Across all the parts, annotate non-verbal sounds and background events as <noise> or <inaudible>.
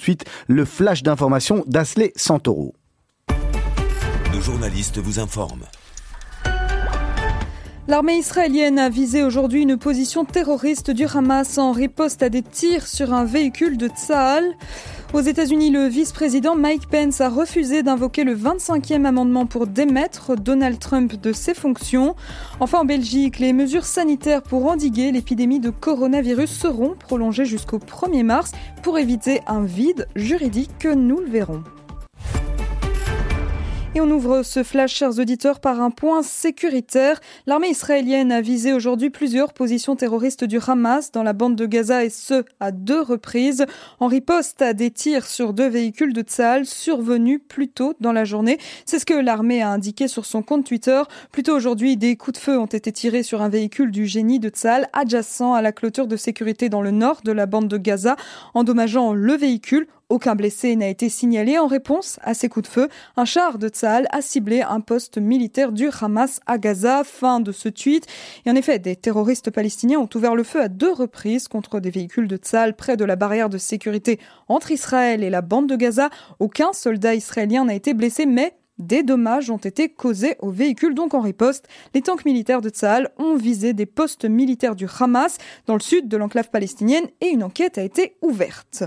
de suite le flash d'information d'Asley Santoro. Nos journalistes vous informent. L'armée israélienne a visé aujourd'hui une position terroriste du Hamas en riposte à des tirs sur un véhicule de Tsahal. Aux États-Unis, le vice-président Mike Pence a refusé d'invoquer le 25e amendement pour démettre Donald Trump de ses fonctions. Enfin, en Belgique, les mesures sanitaires pour endiguer l'épidémie de coronavirus seront prolongées jusqu'au 1er mars pour éviter un vide juridique que nous le verrons. Et on ouvre ce flash, chers auditeurs, par un point sécuritaire. L'armée israélienne a visé aujourd'hui plusieurs positions terroristes du Hamas dans la bande de Gaza et ce, à deux reprises, en riposte à des tirs sur deux véhicules de Tzahal survenus plus tôt dans la journée. C'est ce que l'armée a indiqué sur son compte Twitter. Plus tôt aujourd'hui, des coups de feu ont été tirés sur un véhicule du génie de Tzahal adjacent à la clôture de sécurité dans le nord de la bande de Gaza, endommageant le véhicule aucun blessé n'a été signalé en réponse à ces coups de feu. Un char de Tsahal a ciblé un poste militaire du Hamas à Gaza. Fin de ce tweet. Et en effet, des terroristes palestiniens ont ouvert le feu à deux reprises contre des véhicules de Tsahal près de la barrière de sécurité entre Israël et la bande de Gaza. Aucun soldat israélien n'a été blessé, mais des dommages ont été causés aux véhicules, donc en riposte. Les tanks militaires de Tsahal ont visé des postes militaires du Hamas dans le sud de l'enclave palestinienne et une enquête a été ouverte.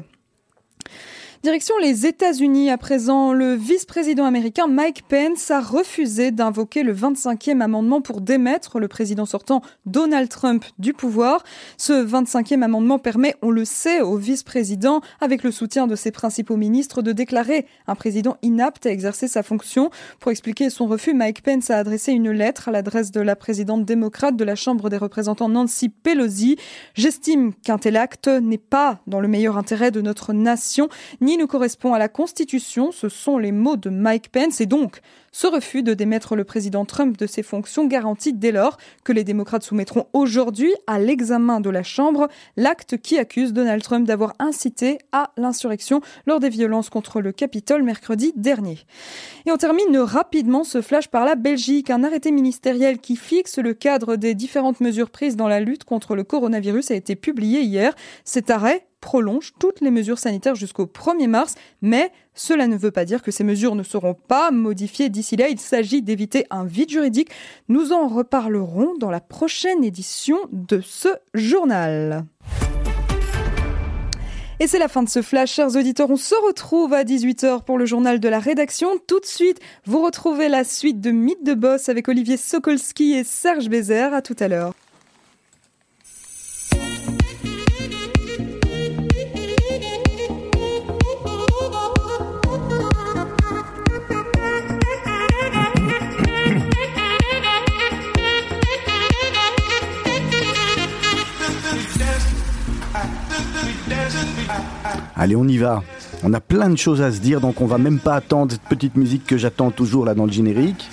Direction les États-Unis à présent. Le vice-président américain Mike Pence a refusé d'invoquer le 25e amendement pour démettre le président sortant Donald Trump du pouvoir. Ce 25e amendement permet, on le sait, au vice-président, avec le soutien de ses principaux ministres, de déclarer un président inapte à exercer sa fonction. Pour expliquer son refus, Mike Pence a adressé une lettre à l'adresse de la présidente démocrate de la Chambre des représentants Nancy Pelosi. J'estime qu'un tel acte n'est pas dans le meilleur intérêt de notre nation, ni nous correspond à la Constitution. Ce sont les mots de Mike Pence et donc ce refus de démettre le président Trump de ses fonctions garantit dès lors que les démocrates soumettront aujourd'hui à l'examen de la Chambre l'acte qui accuse Donald Trump d'avoir incité à l'insurrection lors des violences contre le Capitole mercredi dernier. Et on termine rapidement ce flash par la Belgique. Un arrêté ministériel qui fixe le cadre des différentes mesures prises dans la lutte contre le coronavirus a été publié hier. Cet arrêt prolonge toutes les mesures sanitaires jusqu'au 1er mars, mais cela ne veut pas dire que ces mesures ne seront pas modifiées d'ici là. Il s'agit d'éviter un vide juridique. Nous en reparlerons dans la prochaine édition de ce journal. Et c'est la fin de ce flash, chers auditeurs. On se retrouve à 18h pour le journal de la rédaction. Tout de suite, vous retrouvez la suite de Mythe de Boss avec Olivier Sokolski et Serge Bézère. À tout à l'heure. Allez, on y va. On a plein de choses à se dire, donc on va même pas attendre cette petite musique que j'attends toujours là dans le générique.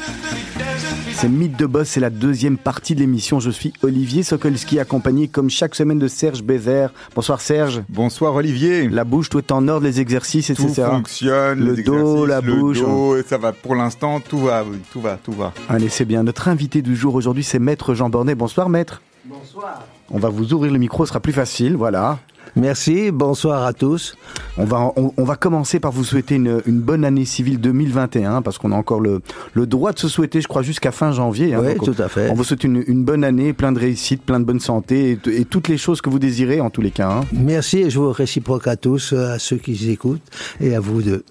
C'est Mythe de Boss, c'est la deuxième partie de l'émission. Je suis Olivier Sokolski, accompagné comme chaque semaine de Serge Bézère. Bonsoir Serge. Bonsoir Olivier. La bouche, tout est en ordre, les exercices, etc. Tout fonctionne. Le dos, la le bouche. Dos, et ça va pour l'instant, tout va, oui, tout va, tout va. Allez, c'est bien. Notre invité du jour aujourd'hui, c'est Maître Jean Bornet. Bonsoir Maître. Bonsoir. On va vous ouvrir le micro, ce sera plus facile, voilà. Merci, bonsoir à tous. On va, on, on va commencer par vous souhaiter une, une, bonne année civile 2021, parce qu'on a encore le, le droit de se souhaiter, je crois, jusqu'à fin janvier. Hein, oui, tout à fait. On vous souhaite une, une, bonne année, plein de réussite, plein de bonne santé, et, et toutes les choses que vous désirez, en tous les cas. Hein. Merci, et je vous réciproque à tous, à ceux qui écoutent, et à vous deux.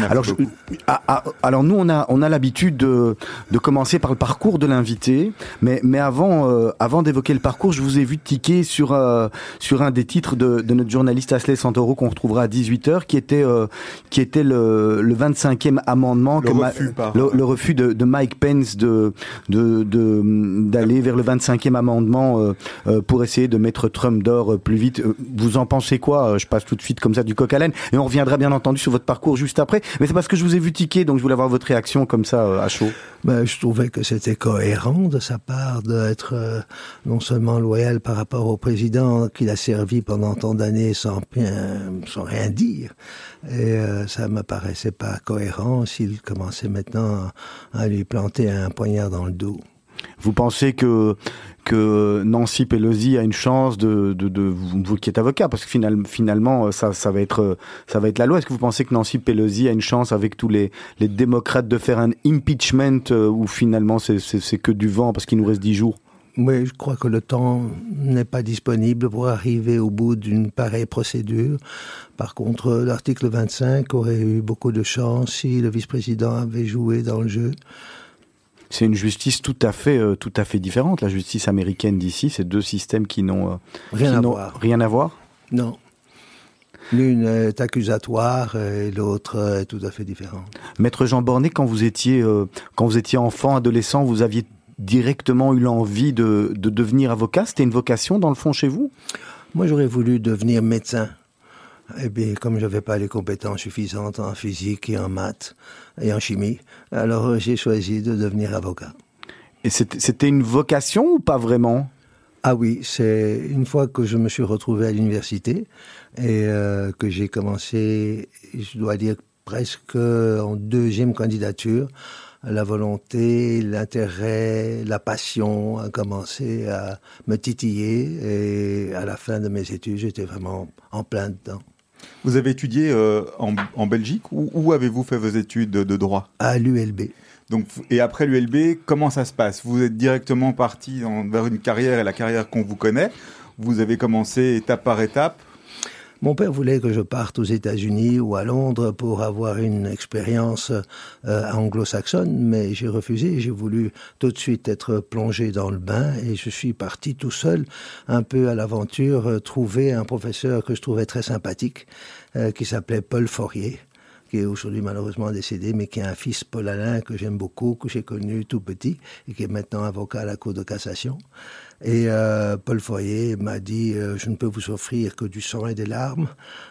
Alors, je, ah, ah, alors nous on a on a l'habitude de, de commencer par le parcours de l'invité, mais mais avant euh, avant d'évoquer le parcours, je vous ai vu tiquer sur euh, sur un des titres de, de notre journaliste Asley Santoro qu'on retrouvera à 18h, qui était euh, qui était le, le 25e amendement, le que refus, ma, le, le, refus de, de Mike Pence de de d'aller vers le 25e amendement pour essayer de mettre Trump d'or plus vite. Vous en pensez quoi? Je passe tout de suite comme ça du coq à l'âne. Et on reviendra bien entendu sur votre parcours juste après. Mais c'est parce que je vous ai vu tiquer, donc je voulais avoir votre réaction comme ça euh, à chaud. Ben, je trouvais que c'était cohérent de sa part d'être euh, non seulement loyal par rapport au président qu'il a servi pendant tant d'années sans, sans rien dire, et euh, ça me paraissait pas cohérent s'il commençait maintenant à lui planter un poignard dans le dos. Vous pensez que que Nancy Pelosi a une chance de, vous qui êtes avocat parce que finalement, finalement ça, ça va être ça va être la loi. Est-ce que vous pensez que Nancy Pelosi a une chance avec tous les, les démocrates de faire un impeachment euh, ou finalement c'est que du vent parce qu'il nous reste dix jours? Oui, je crois que le temps n'est pas disponible pour arriver au bout d'une pareille procédure. Par contre, l'article 25 aurait eu beaucoup de chance si le vice-président avait joué dans le jeu. C'est une justice tout à fait, euh, tout à fait différente. La justice américaine d'ici, c'est deux systèmes qui n'ont euh, rien, à voir. rien à voir. Non. L'une est accusatoire et l'autre est tout à fait différente. Maître Jean Bornet, quand vous étiez, euh, quand vous étiez enfant, adolescent, vous aviez directement eu l'envie de, de devenir avocat? C'était une vocation dans le fond chez vous? Moi, j'aurais voulu devenir médecin. Eh bien, comme je n'avais pas les compétences suffisantes en physique et en maths et en chimie, alors j'ai choisi de devenir avocat. Et c'était une vocation ou pas vraiment? Ah oui, c'est une fois que je me suis retrouvé à l'université et euh, que j'ai commencé, je dois dire presque en deuxième candidature, la volonté, l'intérêt, la passion a commencé à me titiller et à la fin de mes études, j'étais vraiment en plein dedans. Vous avez étudié euh, en, Belgique ou où avez-vous fait vos études de, droit? À l'ULB. Donc, et après l'ULB, comment ça se passe? Vous êtes directement parti vers une carrière et la carrière qu'on vous connaît. Vous avez commencé étape par étape mon père voulait que je parte aux États-Unis ou à Londres pour avoir une expérience euh, anglo-saxonne, mais j'ai refusé. J'ai voulu tout de suite être plongé dans le bain et je suis parti tout seul, un peu à l'aventure, euh, trouver un professeur que je trouvais très sympathique, euh, qui s'appelait Paul Fourier qui est aujourd'hui malheureusement décédé, mais qui a un fils Paul Alain que j'aime beaucoup, que j'ai connu tout petit et qui est maintenant avocat à la Cour de cassation. Et euh, Paul Foyer m'a dit euh, Je ne peux vous offrir que du sang et des larmes.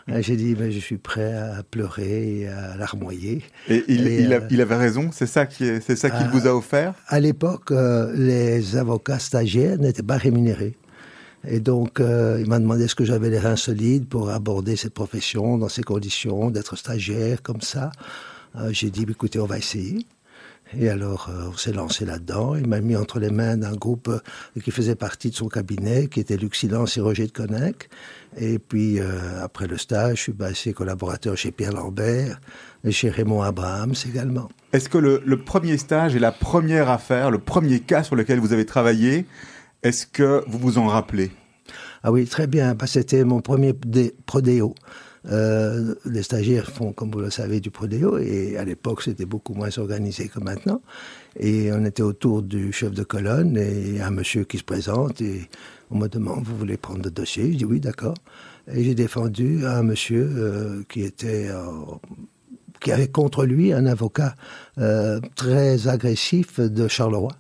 J'ai dit mais Je suis prêt à pleurer et à larmoyer. Et il, il, euh, il avait raison C'est ça qu'il ça qu'il vous a offert? À l'époque, les avocats stagiaires n'étaient pas rémunérés. Et donc, il m'a demandé est-ce que j'avais les reins solides pour aborder cette profession dans ces conditions, d'être stagiaire comme ça. J'ai dit, écoutez, on va essayer. Et alors, euh, on s'est lancé là-dedans. Il m'a mis entre les mains d'un groupe euh, qui faisait partie de son cabinet, qui était Luc Silence et Roger de Connec. Et puis, euh, après le stage, je suis passé collaborateur chez Pierre Lambert et chez Raymond Abrahams également. Est-ce que le, premier stage et la première affaire, le premier cas sur lequel vous avez travaillé, est-ce que vous vous en rappelez? Ah oui, très bien, que c'était mon premier prodéo. Euh, les stagiaires font, comme vous le savez, du prodéo, et à l'époque, c'était beaucoup moins organisé que maintenant. Et on était autour du chef de colonne et un monsieur qui se présente, et on me demande, vous voulez prendre le dossier? Je dis oui, d'accord. Et j'ai défendu un monsieur euh, qui était... qui avait contre lui un avocat euh, très agressif de Charleroi.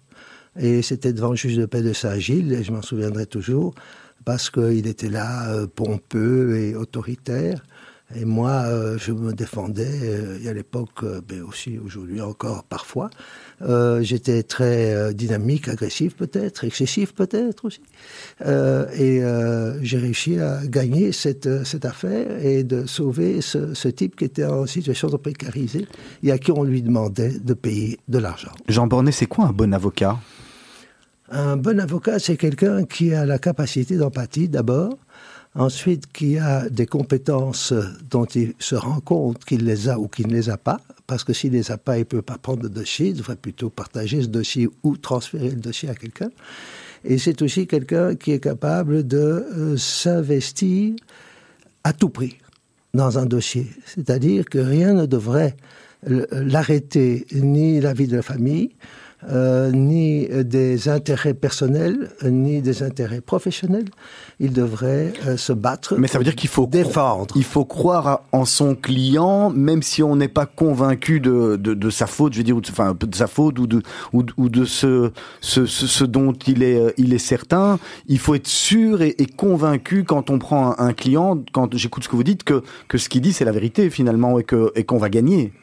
Et c'était devant le juge de paix de Saint-Gilles, et je m'en souviendrai toujours, parce qu'il était là, pompeux et autoritaire. Et moi, euh, je me défendais, euh, et à l'époque, mais euh, ben aussi aujourd'hui encore parfois. J'étais très dynamique, agressif peut-être, excessif peut-être aussi. et j'ai réussi à gagner cette, cette affaire et de sauver ce, type qui était en situation de précariser et à qui on lui demandait de payer de l'argent. Jean Bornet, c'est quoi un bon avocat? Un bon avocat, c'est quelqu'un qui a la capacité d'empathie d'abord, Ensuite, qui a des compétences dont il se rend compte qu'il les a ou qu'il ne les a pas, parce que s'il ne les a pas, il ne peut pas prendre le dossier, il devrait plutôt partager ce dossier ou transférer le dossier à quelqu'un. Et c'est aussi quelqu'un qui est capable de euh, s'investir à tout prix dans un dossier. C'est-à-dire que rien ne devrait l'arrêter, ni la vie de la famille, euh, ni des intérêts personnels, ni des intérêts professionnels. Il devrait euh, se battre. Mais ça veut dire qu'il faut défendre. Il faut croire en son client, même si on n'est pas convaincu de, de, de, sa faute, je veux dire, ou de, enfin, de sa faute ou de, ou, ou de ce, ce, ce, dont il est, euh, il est certain. Il faut être sûr et, et convaincu quand on prend un, un client, quand j'écoute ce que vous dites, que, que ce qu'il dit c'est la vérité finalement et que et qu'on va gagner.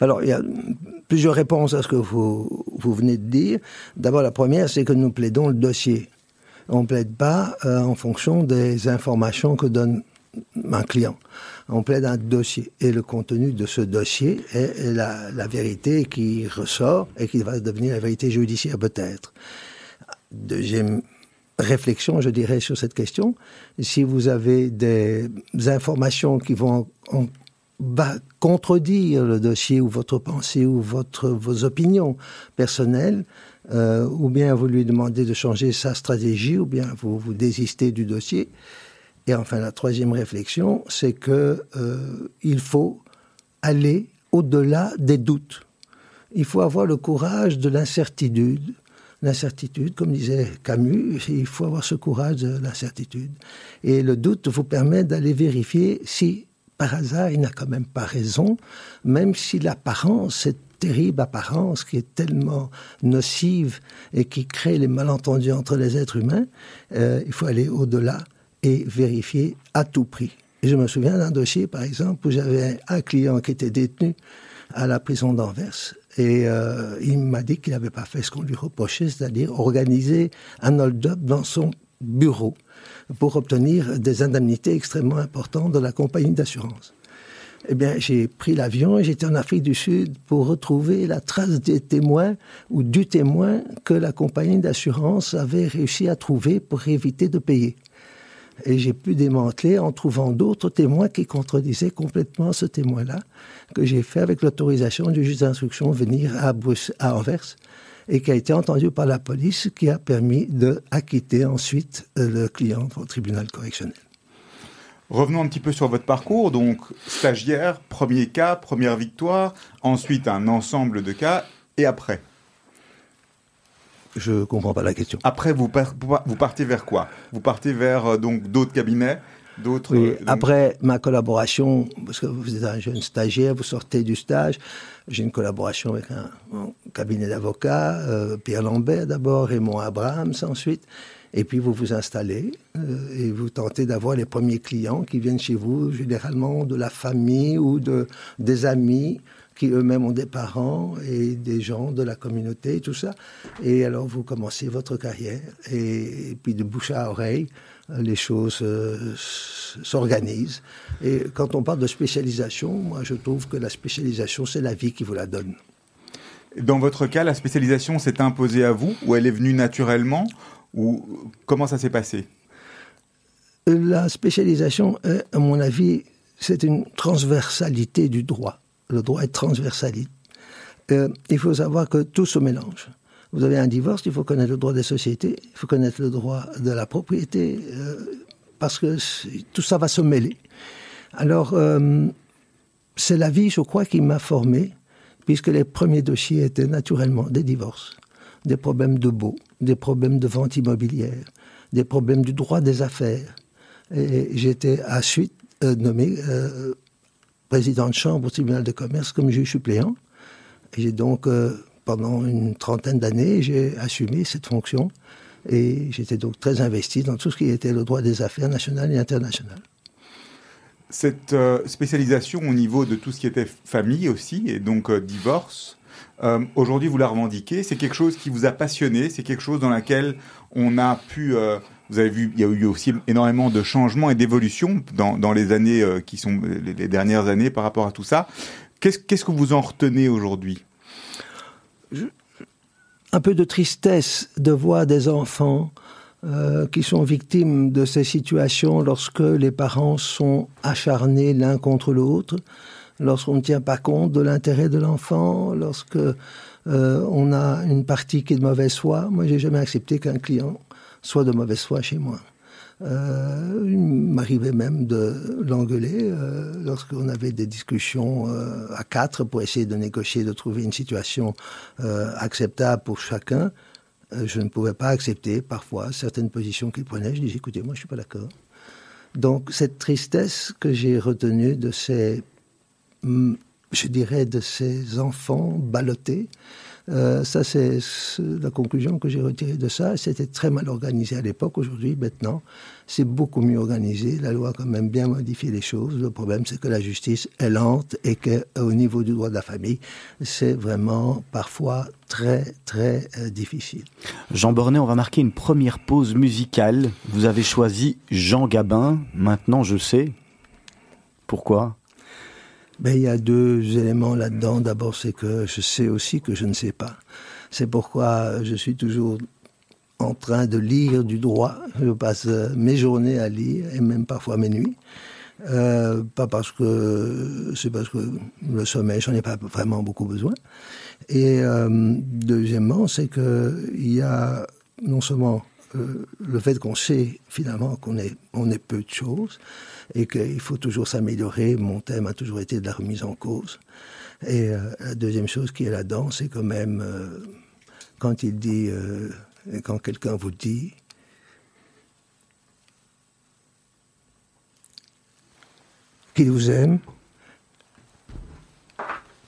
Alors, il y a plusieurs réponses à ce que vous, vous venez de dire. D'abord, la première, c'est que nous plaidons le dossier. On ne plaide pas euh, en fonction des informations que donne un client. On plaide un dossier. Et le contenu de ce dossier est la, vérité qui ressort et qui va devenir la vérité judiciaire peut-être. Deuxième réflexion, je dirais, sur cette question. Si vous avez des informations qui vont contredire le dossier ou votre pensée ou votre, vos opinions personnelles, euh, ou bien vous lui demandez de changer sa stratégie, ou bien vous vous désistez du dossier. Et enfin, la troisième réflexion, c'est que euh, il faut aller au-delà des doutes. Il faut avoir le courage de l'incertitude, l'incertitude, comme disait Camus, il faut avoir ce courage de l'incertitude. Et le doute vous permet d'aller vérifier si, par hasard, il n'a quand même pas raison, même si l'apparence, cette terrible apparence qui est tellement nocive et qui crée les malentendus entre les êtres humains, euh, il faut aller au-delà et vérifier à tout prix. je me souviens d'un dossier, par exemple, où j'avais un client qui était détenu à la prison d'Anvers et euh, il m'a dit qu'il n'avait pas fait ce qu'on lui reprochait, c'est-à-dire organiser un hold-up dans son bureau pour obtenir des indemnités extrêmement importantes de la compagnie d'assurance. Eh bien, j'ai pris l'avion et j'étais en Afrique du Sud pour retrouver la trace des témoins ou du témoin que la compagnie d'assurance avait réussi à trouver pour éviter de payer. Et j'ai pu démanteler en trouvant d'autres témoins qui contredisaient complètement ce témoin-là, que j'ai fait avec l'autorisation du juge d'instruction venir à, à Anvers, et qui a été entendu par la police, qui a permis de acquitter ensuite euh, le client au tribunal correctionnel. Revenons un petit peu sur votre parcours. Donc, stagiaire, premier cas, première victoire, ensuite un ensemble de cas, et après? Je comprends pas la question. Après, vous, vous partez vers quoi? Vous partez vers euh, donc d'autres cabinets? D'autres, oui, euh, après ma collaboration, parce que vous êtes un jeune stagiaire, vous sortez du stage, j'ai une collaboration avec un, cabinet d'avocats, euh, Pierre Lambert d'abord, Raymond Abrahams ensuite, et puis vous vous installez et vous tentez d'avoir les premiers clients qui viennent chez vous, généralement de la famille ou de, des amis qui eux-mêmes ont des parents et des gens de la communauté et tout ça. Et alors vous commencez votre carrière et, puis de bouche à oreille, les choses euh, s'organisent. Et quand on parle de spécialisation, moi je trouve que la spécialisation, c'est la vie qui vous la donne. Dans votre cas, la spécialisation s'est imposée à vous ou elle est venue naturellement ou comment ça s'est passé? La spécialisation, à mon avis, c'est une transversalité du droit le droit est transversaliste. Euh, il faut savoir que tout se mélange. Vous avez un divorce, il faut connaître le droit des sociétés, il faut connaître le droit de la propriété, euh, parce que tout ça va se mêler. Alors, euh, c'est la vie, je crois, qui m'a formé, puisque les premiers dossiers étaient naturellement des divorces, des problèmes de baux, des problèmes de vente immobilière, des problèmes du droit des affaires. Et j'étais à suite nommé président de chambre au tribunal de commerce comme juge suppléant. J'ai donc, euh, pendant une trentaine d'années, j'ai assumé cette fonction. Et j'étais donc très investi dans tout ce qui était le droit des affaires nationales et internationales. Cette euh, spécialisation au niveau de tout ce qui était famille aussi, et donc euh, divorce, aujourd'hui vous la revendiquez, c'est quelque chose qui vous a passionné, c'est quelque chose dans laquelle on a pu vous avez vu, il y a eu aussi énormément de changements et d'évolutions dans, les années euh, qui sont les, dernières années par rapport à tout ça. Qu'est-ce que vous en retenez aujourd'hui? Un peu de tristesse de voir des enfants euh, qui sont victimes de ces situations lorsque les parents sont acharnés l'un contre l'autre, lorsqu'on ne tient pas compte de l'intérêt de l'enfant, lorsque euh, on a une partie qui est de mauvaise foi. Moi, j'ai jamais accepté qu'un client soit de mauvaise foi chez moi. Euh, il m'arrivait même de l'engueuler euh, lorsqu'on avait des discussions euh, à quatre pour essayer de négocier, de trouver une situation acceptable pour chacun. je ne pouvais pas accepter parfois certaines positions qu'il prenait. Je disais, écoutez, moi je suis pas d'accord. Donc cette tristesse que j'ai retenue de ces, mm, je dirais, de ces enfants ballottés, euh, ça, c'est la conclusion que j'ai retirée de ça. C'était très mal organisé à l'époque. Aujourd'hui, maintenant, c'est beaucoup mieux organisé. La loi a quand même bien modifié les choses. Le problème, c'est que la justice est lente et qu'au niveau du droit de la famille, c'est vraiment parfois très, très euh, difficile. Jean Bornet, on va marquer une première pause musicale. Vous avez choisi Jean Gabin. Maintenant, je sais. Pourquoi ben, Il y a deux éléments là-dedans. D'abord, c'est que je sais aussi que je ne sais pas. C'est pourquoi je suis toujours en train de lire du droit. Je passe mes journées à lire et même parfois mes nuits. Euh, pas parce que c'est parce que le sommeil, j'en ai pas vraiment beaucoup besoin. Et euh, deuxièmement, c'est que il y a non seulement euh, le fait qu'on sait finalement qu'on est, peu de choses et qu'il faut toujours s'améliorer. Mon thème a toujours été de la remise en cause. Et la deuxième chose qui est là-dedans, c'est quand même quand il dit, quand quelqu'un vous dit, qu'il vous aime.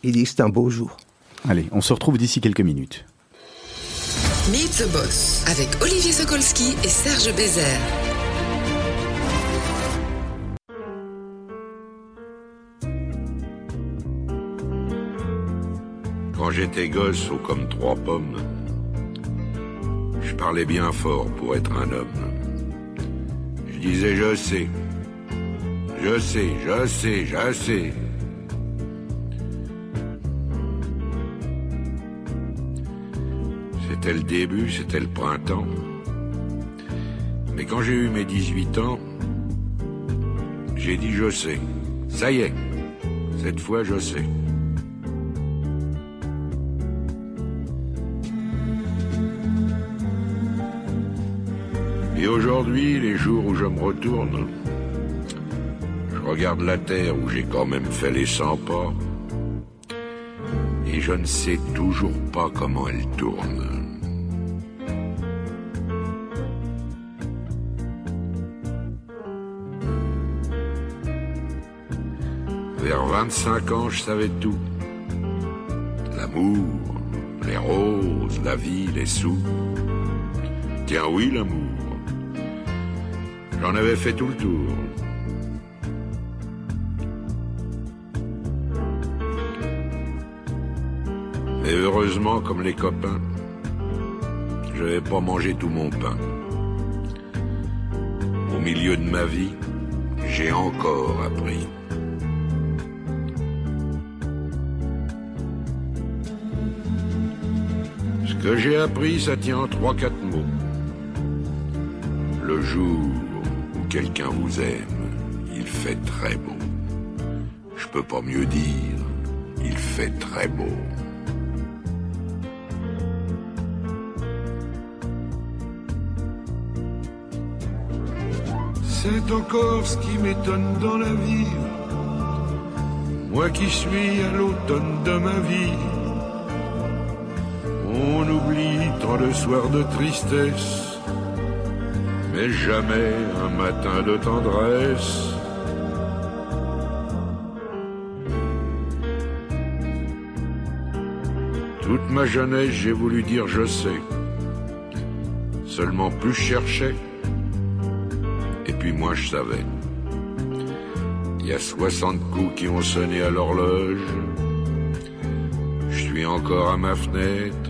Il dit c'est un beau jour. Allez, on se retrouve d'ici quelques minutes. Meet the Boss avec Olivier Sokolski et Serge Bézère. Quand j'étais gosse ou comme trois pommes, je parlais bien fort pour être un homme. Je disais je sais, je sais, je sais, je sais. C'était le début, c'était le printemps. Mais quand j'ai eu mes 18 ans, j'ai dit je sais. Ça y est, cette fois je sais. Et aujourd'hui, les jours où je me retourne, regarde la terre où j'ai quand même fait les 100 pas. Et je ne sais toujours pas comment elle tourne. Vers 25 ans, je savais tout. L'amour, les roses, la vie, les sous. Tiens oui, l'amour. J'en avais fait tout le tour. Et heureusement, comme les copains, je n'avais pas mangé tout mon pain. Au milieu de ma vie, j'ai encore appris. J'ai appris, ça tient en trois, quatre mots. Le jour où quelqu'un vous aime, il fait très beau. Je peux pas mieux dire, il fait très beau. C'est encore ce qui m'étonne dans la vie. Moi qui suis à l'automne de ma vie. On oublie tant le soir de tristesse, mais jamais un matin de tendresse. Toute ma jeunesse, j'ai voulu dire je sais. Seulement plus je cherchais, et puis moi je savais. Il y a 60 coups qui ont sonné à l'horloge. Je suis encore à ma fenêtre.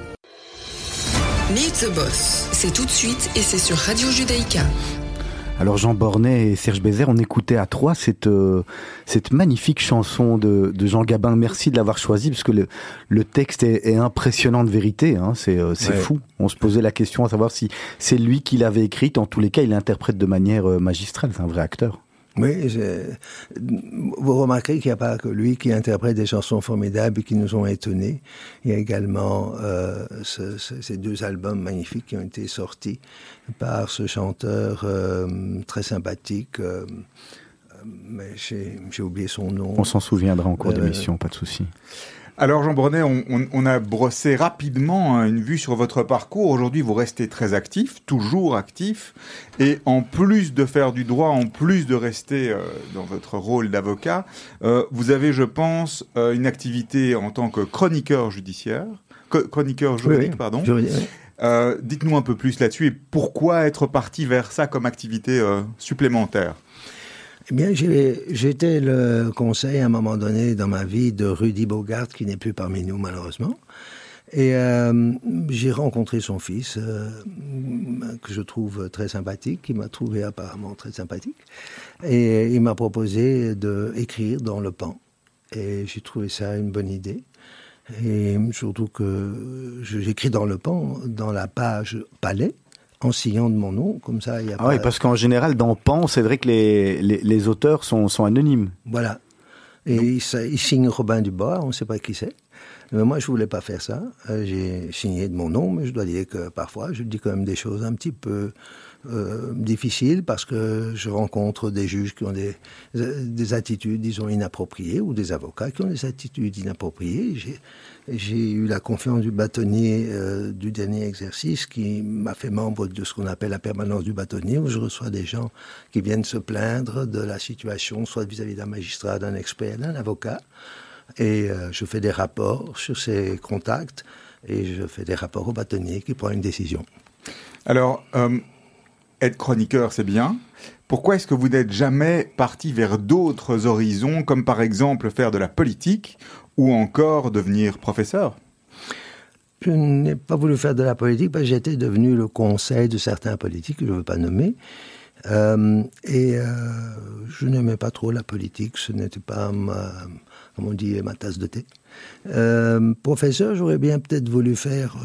Meet the Boss, c'est tout de suite et c'est sur Radio Judaïka. Alors Jean Bornet et Serge Bézère, on écoutait à trois cette euh, cette magnifique chanson de, de Jean Gabin. Merci de l'avoir choisi parce que le, le texte est, est impressionnant de vérité. Hein. C'est euh, Ouais. fou. On se posait la question à savoir si c'est lui qui l'avait écrite. En tous les cas, il l'interprète de manière euh, magistrale. C'est un vrai acteur. Oui, vous remarquerez qu'il n'y a pas que lui qui interprète des chansons formidables et qui nous ont étonnés. Il y a également euh, ce- ce- ces deux albums magnifiques qui ont été sortis par ce chanteur euh, très sympathique. euh, mais j'ai oublié son nom. On s'en souviendra en cours d'émission, pas de souci. Alors Jean Brunet, on, on- on a brossé rapidement hein, une vue sur votre parcours. Aujourd'hui, vous restez très actif, toujours actif, et en plus de faire du droit, en plus de rester euh, dans votre rôle d'avocat, euh, vous avez, je pense, euh, une activité en tant que chroniqueur judiciaire, chroniqueur juridique, Oui, oui. pardon. Juridique, oui. Euh, Dites-nous un peu plus là-dessus et pourquoi être parti vers ça comme activité euh, supplémentaire? Eh bien, été le conseil à un moment donné dans ma vie de Rudy Bogart, qui n'est plus parmi nous malheureusement. Et euh, j'ai rencontré son fils, euh, que je trouve très sympathique, qui m'a trouvé apparemment très sympathique. Et il m'a proposé d'écrire dans Le Pan. Et j'ai trouvé ça une bonne idée. Et surtout que j'écris dans Le Pan, dans la page Palais, en signant de mon nom, comme ça il y a Ah oui, pas- parce qu'en général, dans Pan, c'est vrai que les, les, les auteurs sont, sont anonymes. Voilà. Et il, sa- il signe Robin Dubois, on ne sait pas qui c'est. Mais moi, je voulais pas faire ça. Euh, J'ai signé de mon nom, mais je dois dire que parfois, je dis quand même des choses un petit peu euh, difficiles parce que je rencontre des juges qui ont des, des attitudes, disons, inappropriées ou des avocats qui ont des attitudes inappropriées. J'ai- eu la confiance du bâtonnier euh, du dernier exercice qui m'a fait membre de ce qu'on appelle la permanence du bâtonnier, où je reçois des gens qui viennent se plaindre de la situation, soit vis-à-vis d'un magistrat, d'un expert, d'un avocat. Et euh, je fais des rapports sur ces contacts et je fais des rapports au bâtonnier qui prend une décision. Alors, euh, être chroniqueur, c'est bien. Pourquoi est-ce que vous n'êtes jamais parti vers d'autres horizons, comme par exemple faire de la politique ou encore devenir professeur? Je n'ai pas voulu faire de la politique j'étais devenu le conseil de certains politiques que je ne veux pas nommer. Euh, et euh, je n'aimais pas trop la politique, ce n'était pas ma, comme on ma tasse de thé. Euh, professeur, j'aurais bien peut-être voulu faire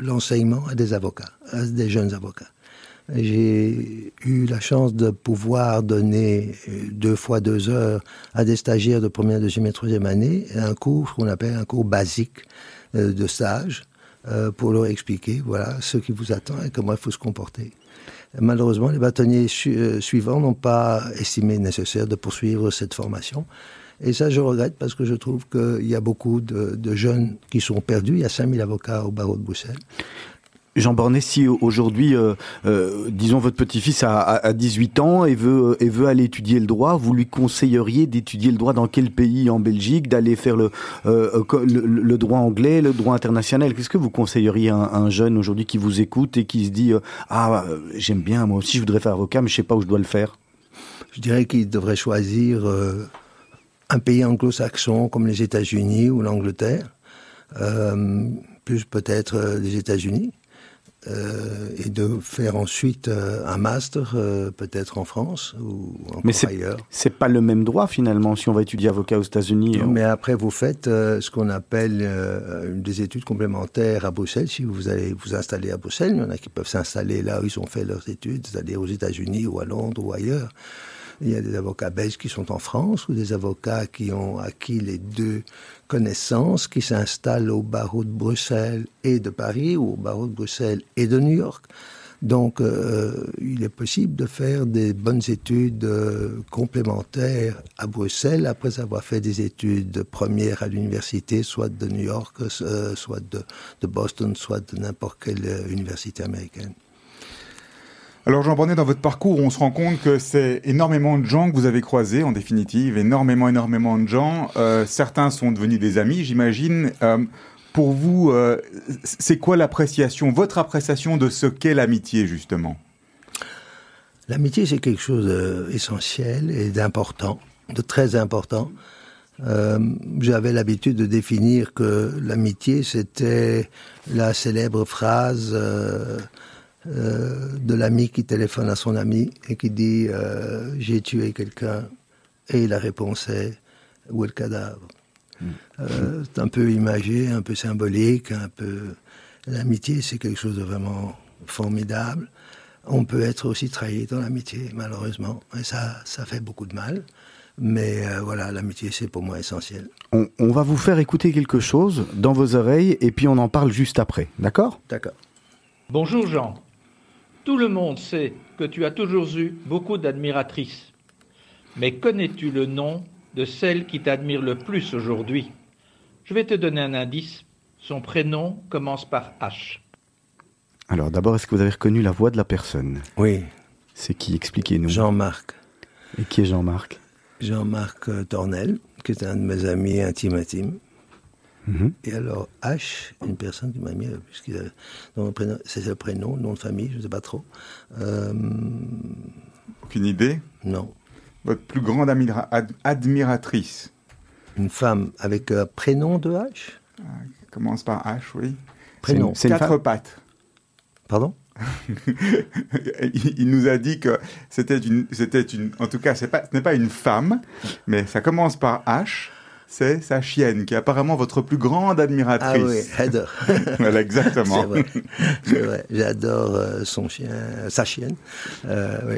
l'enseignement à des avocats, à des jeunes avocats. J'ai eu la chance de pouvoir donner euh, deux fois deux heures à des stagiaires de première, deuxième et troisième année un cours qu'on appelle un cours basique euh, de stage euh, pour leur expliquer voilà ce qui vous attend et comment il faut se comporter. Malheureusement, les bâtonniers su- suivants n'ont pas estimé nécessaire de poursuivre cette formation. Et ça, je regrette parce que je trouve qu'il y a beaucoup de, de jeunes qui sont perdus. Il y a 5000 avocats au barreau de Bruxelles. Jean Bornet, si aujourd'hui, euh, euh, disons, votre petit-fils a, a, a 18 ans et veut, aller étudier le droit, vous lui conseilleriez d'étudier le droit dans quel pays? En Belgique, d'aller faire le, euh, droit anglais, le droit international? Qu'est-ce que vous conseilleriez à un, jeune aujourd'hui qui vous écoute et qui se dit Ah, j'aime bien, moi aussi je voudrais faire avocat, mais je sais pas où je dois le faire? Je dirais qu'il devrait choisir un pays anglo-saxon comme les États-Unis ou l'Angleterre, plus peut-être les États-Unis, euh, et de faire ensuite euh, un master, euh, peut-être en France ou encore Mais c'est ailleurs. c'est pas le même droit finalement si on va étudier avocat aux États-Unis. Mais après, vous faites ce qu'on appelle des études complémentaires à Bruxelles. Si vous allez vous installer à Bruxelles, il y en a qui peuvent s'installer là où ils ont fait leurs études, c'est-à-dire aux États-Unis ou à Londres ou ailleurs. Il y a des avocats belges qui sont en France ou des avocats qui ont acquis les deux connaissances, qui s'installent au barreau de Bruxelles et de Paris ou au barreau de Bruxelles et de New York. Donc, euh, il est possible de faire des bonnes études euh, complémentaires à Bruxelles après avoir fait des études premières à l'université, soit de New York, euh, soit de, Boston, soit de n'importe quelle euh, université américaine. Alors Jean Brunet, dans votre parcours, on se rend compte que c'est énormément de gens que vous avez croisés, en définitive, énormément, énormément de gens. Euh, certains sont devenus des amis, j'imagine. Euh, pour vous, euh, c'est quoi l'appréciation, votre appréciation de ce qu'est l'amitié, justement? L'amitié, c'est quelque chose d'essentiel et d'important, de très important. J'avais l'habitude de définir que l'amitié, c'était la célèbre phrase euh, de l'ami qui téléphone à son ami et qui dit euh, J'ai tué quelqu'un. Et la réponse est Où est le cadavre euh, C'est un peu imagé, un peu symbolique, un peu. L'amitié, c'est quelque chose de vraiment formidable. on peut être aussi trahi dans l'amitié, malheureusement. Et ça, ça fait beaucoup de mal. Mais euh, voilà, l'amitié, c'est pour moi essentiel. On, on, va vous faire écouter quelque chose dans vos oreilles et puis on en parle juste après. D'accord? D'accord. Bonjour Jean. Tout le monde sait que tu as toujours eu beaucoup d'admiratrices. Mais connais-tu le nom de celle qui t'admire le plus aujourd'hui? Je vais te donner un indice. Son prénom commence par H. Alors d'abord, est-ce que vous avez reconnu la voix de la personne? Oui. C'est qui? Expliquez-nous. Jean-Marc. Et qui est Jean-Marc? Jean-Marc euh, Tornel, qui est un de mes amis intimes intimes. Mhm. Et alors, H, une personne qui m'a mis, puisqu'il dont le prénom- c'est le prénom, nom de famille, je ne sais pas trop. Euh, Aucune idée? Non. Votre plus grande admira- ad- admiratrice? Une femme avec un prénom de H? Commence par H, oui. Prénom. C'est Quatre pattes. <laughs> Pardon? Il, il nous a dit que c'était une, c'était une, en tout cas, c'est pas, ce n'est pas une femme, mais ça commence par H. C'est sa chienne, qui est apparemment votre plus grande Ah admiratrice. oui, Heather. <laughs> Voilà, exactement. C'est vrai. C'est vrai. J'adore euh, son chien, sa chienne. Euh, oui.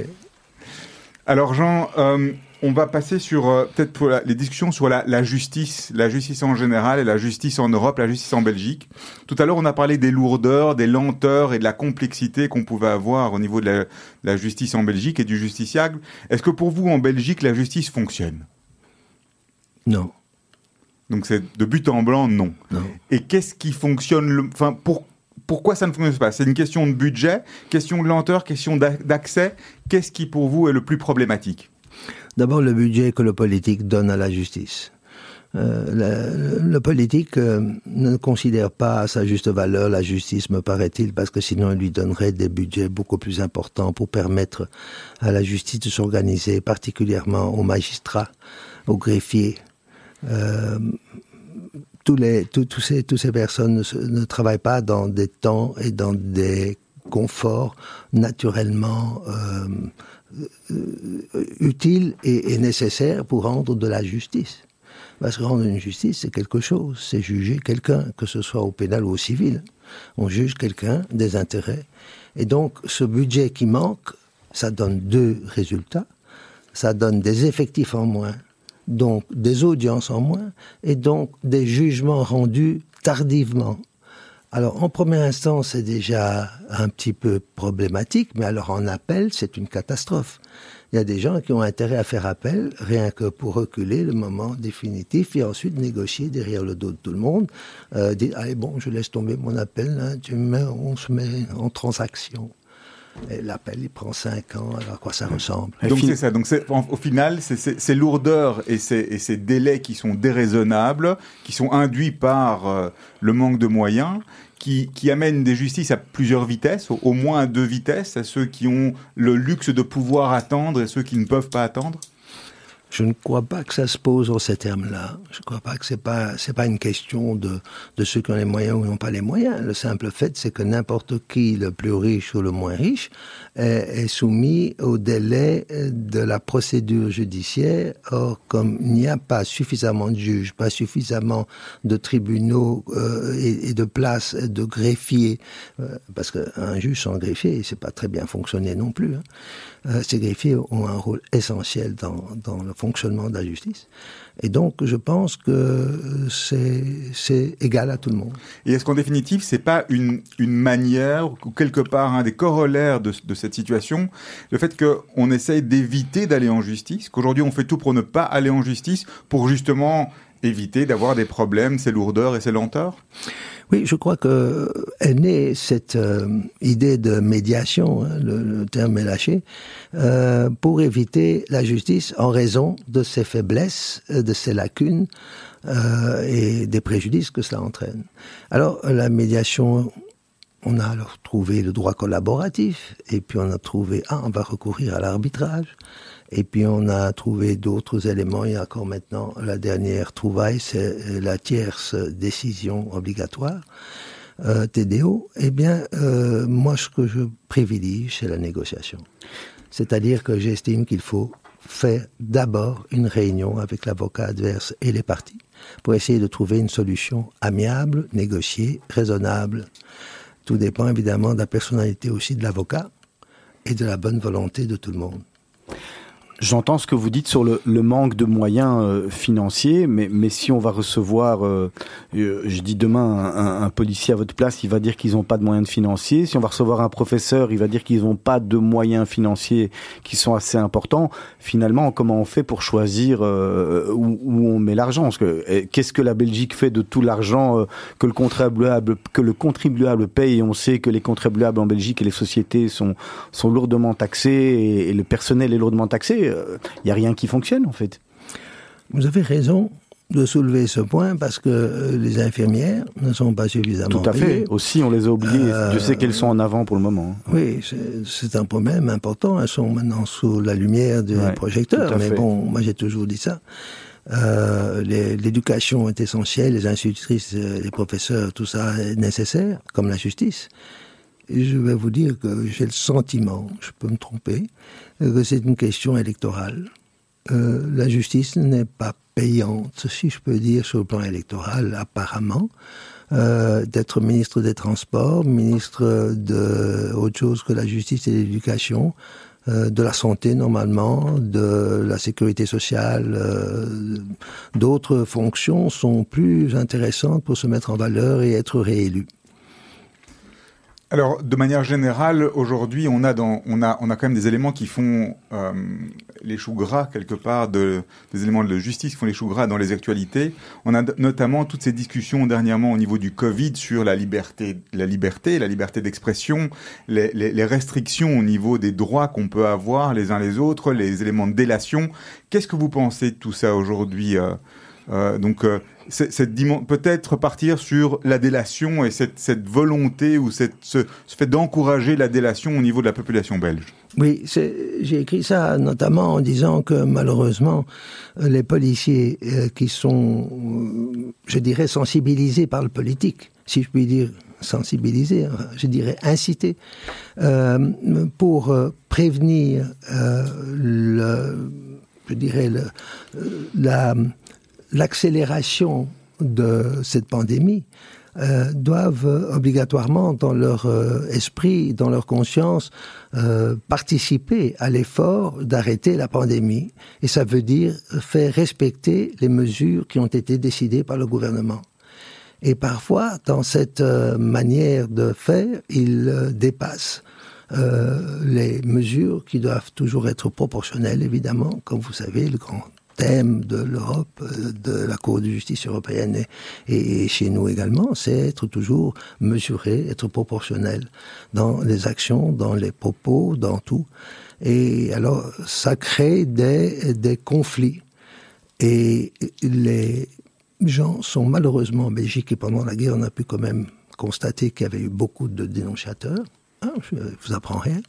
Alors Jean, euh, on va passer sur euh, peut-être pour la- les discussions sur la, la justice, la justice en général et la justice en Europe, la justice en Belgique. Tout à l'heure, on a parlé des lourdeurs, des lenteurs et de la complexité qu'on pouvait avoir au niveau de la, la justice en Belgique et du justiciable. Est-ce que pour vous, en Belgique, la justice fonctionne? Non, Donc c'est de but en blanc, non. non. Et qu'est-ce qui fonctionne le, Enfin, pour, pourquoi ça ne fonctionne pas? C'est une question de budget, question de lenteur, question d'a- d'accès. Qu'est-ce qui pour vous est le plus problématique? D'abord, le budget que le politique donne à la justice. Euh, le, le politique euh, ne considère pas à sa juste valeur la justice, me paraît-il, parce que sinon il lui donnerait des budgets beaucoup plus importants pour permettre à la justice de s'organiser, particulièrement aux magistrats, aux greffiers. Euh, tous ces, toutes ces personnes ne, travaillent pas dans des temps et dans des conforts naturellement euh, euh, utiles et nécessaires pour rendre de la justice. Parce que rendre une justice, c'est quelque chose. C'est juger quelqu'un, que ce soit au pénal ou au civil. On juge quelqu'un des intérêts. Et donc, ce budget qui manque, ça donne deux résultats. Ça donne des effectifs en moins, donc des audiences en moins, et donc des jugements rendus tardivement. Alors, en première instance, c'est déjà un petit peu problématique, mais alors en appel, c'est une catastrophe. Il y a des gens qui ont intérêt à faire appel, rien que pour reculer le moment définitif et ensuite négocier derrière le dos de tout le monde. Euh, dire, allez, bon, je laisse tomber mon appel, hein, on se met en transaction. Et l'appel, il prend cinq ans, alors à quoi ça ressemble? Donc c'est ça. Donc au final, c'est ces- lourdeurs et ces, et ces délais qui sont déraisonnables, qui sont induits par euh, le manque de moyens, qui, qui amènent des justices à plusieurs vitesses, au, au moins à deux vitesses, à ceux qui ont le luxe de pouvoir attendre et ceux qui ne peuvent pas attendre. Je ne crois pas que ça se pose en ces termes-là. Je ne crois pas que c'est pas pas une question de de ceux qui ont les moyens ou qui n'ont pas les moyens. Le simple fait, c'est que n'importe qui, le plus riche ou le moins riche, est, soumis au délai de la procédure judiciaire. Or, comme il n'y a pas suffisamment de juges, pas suffisamment de tribunaux euh, et, et de places de greffiers, euh, parce qu'un juge sans greffier, c'est pas très bien fonctionné non plus. hein. Euh, ces greffiers ont un rôle essentiel dans, dans le fonctionnement de la justice. Et donc, je pense que c'est c'est égal à tout le monde. Et est-ce qu'en définitive, c'est pas une, une manière, ou quelque part, un des corollaires de, de cette situation, le fait qu'on essaye d'éviter d'aller en justice, qu'aujourd'hui on fait tout pour ne pas aller en justice, pour justement éviter d'avoir des problèmes, ces lourdeurs et ces lenteurs? Oui, je crois que est née cette euh, idée de médiation, hein, le, terme est lâché, euh, pour éviter la justice en raison de ses faiblesses, euh, de ses lacunes et des préjudices que cela entraîne. Alors la médiation, on a alors trouvé le droit collaboratif et puis on a trouvé ah on va recourir à l'arbitrage. Et puis on a trouvé d'autres éléments. Il y a encore maintenant la dernière trouvaille, c'est euh, la tierce décision obligatoire, euh, TDO. Eh bien, euh, moi, ce que je privilégie, c'est la négociation. C'est-à-dire que j'estime qu'il faut faire d'abord une réunion avec l'avocat adverse et les parties pour essayer de trouver une solution amiable, négociée, raisonnable. Tout dépend évidemment de la personnalité aussi de l'avocat et de la bonne volonté de tout le monde. J'entends ce que vous dites sur le, le manque de moyens euh, financiers, mais, mais si on va recevoir, euh, euh, je dis demain, un, un, policier à votre place, il va dire qu'ils n'ont pas de moyens financiers. Si on va recevoir un professeur, il va dire qu'ils n'ont pas de moyens financiers qui sont assez importants. Finalement, comment on fait pour choisir où, où, on met l'argent? Eh, qu'est-ce que la Belgique fait de tout l'argent que le contribuable que le contribuable paye? Et on sait que les contribuables en Belgique et les sociétés sont sont lourdement taxés et le personnel est lourdement taxé il euh, n'y a rien qui fonctionne en fait. Vous avez raison de soulever ce point parce que euh, les infirmières ne sont pas suffisamment Tout à fait. Aussi, on les a oubliées. Euh, Je sais qu'elles sont en avant pour le moment. Oui, c'est un problème important. Elles sont maintenant sous la lumière du ouais, projecteur. Mais bon, moi j'ai toujours dit ça. Euh, L'éducation est essentielle, les institutrices, les professeurs, tout ça est nécessaire, comme la justice. Je vais vous dire que j'ai le sentiment, je peux me tromper, que c'est une question électorale. Euh, la justice n'est pas payante, si je peux dire, sur le plan électoral, apparemment. Euh, d'être ministre des Transports, ministre de autre chose que la justice et l'éducation, euh, de la santé normalement, de la sécurité sociale, d'autres fonctions sont plus intéressantes pour se mettre en valeur et être réélu. Alors, de manière générale, aujourd'hui, on a dans, on a, on a quand même des éléments qui font euh, les choux gras quelque part, de, des éléments de justice qui font les choux gras dans les actualités. On a notamment toutes ces discussions dernièrement au niveau du Covid sur la liberté, la liberté, la liberté d'expression, les, les, les, restrictions au niveau des droits qu'on peut avoir les uns les autres, les éléments de délation. Qu'est-ce que vous pensez de tout ça aujourd'hui euh, euh, Donc euh, cette peut-être partir sur la délation et cette, volonté ou ce, fait d'encourager la délation au niveau de la population belge. Oui, j'ai écrit ça notamment en disant que malheureusement, les policiers euh, qui sont, euh, je dirais, sensibilisés par le politique, si je puis dire sensibilisés, je dirais incités, euh, pour euh, prévenir euh, je dirais, la l'accélération de cette pandémie euh, doivent obligatoirement dans leur euh, esprit, dans leur conscience, euh, participer à l'effort d'arrêter la pandémie. Et ça veut dire faire respecter les mesures qui ont été décidées par le gouvernement. Et parfois, dans cette euh, manière de faire, ils dépassent les mesures qui doivent toujours être proportionnelles, évidemment, comme vous savez, le grand thème de l'Europe, de la Cour de justice européenne et, et chez nous également, c'est être toujours mesuré, être proportionnel dans les actions, dans les propos, dans tout. Et alors, ça crée des, des conflits. Et les gens sont malheureusement en Belgique, et pendant la guerre, on a pu quand même constater qu'il y avait eu beaucoup de dénonciateurs. Hein, je vous apprends rien.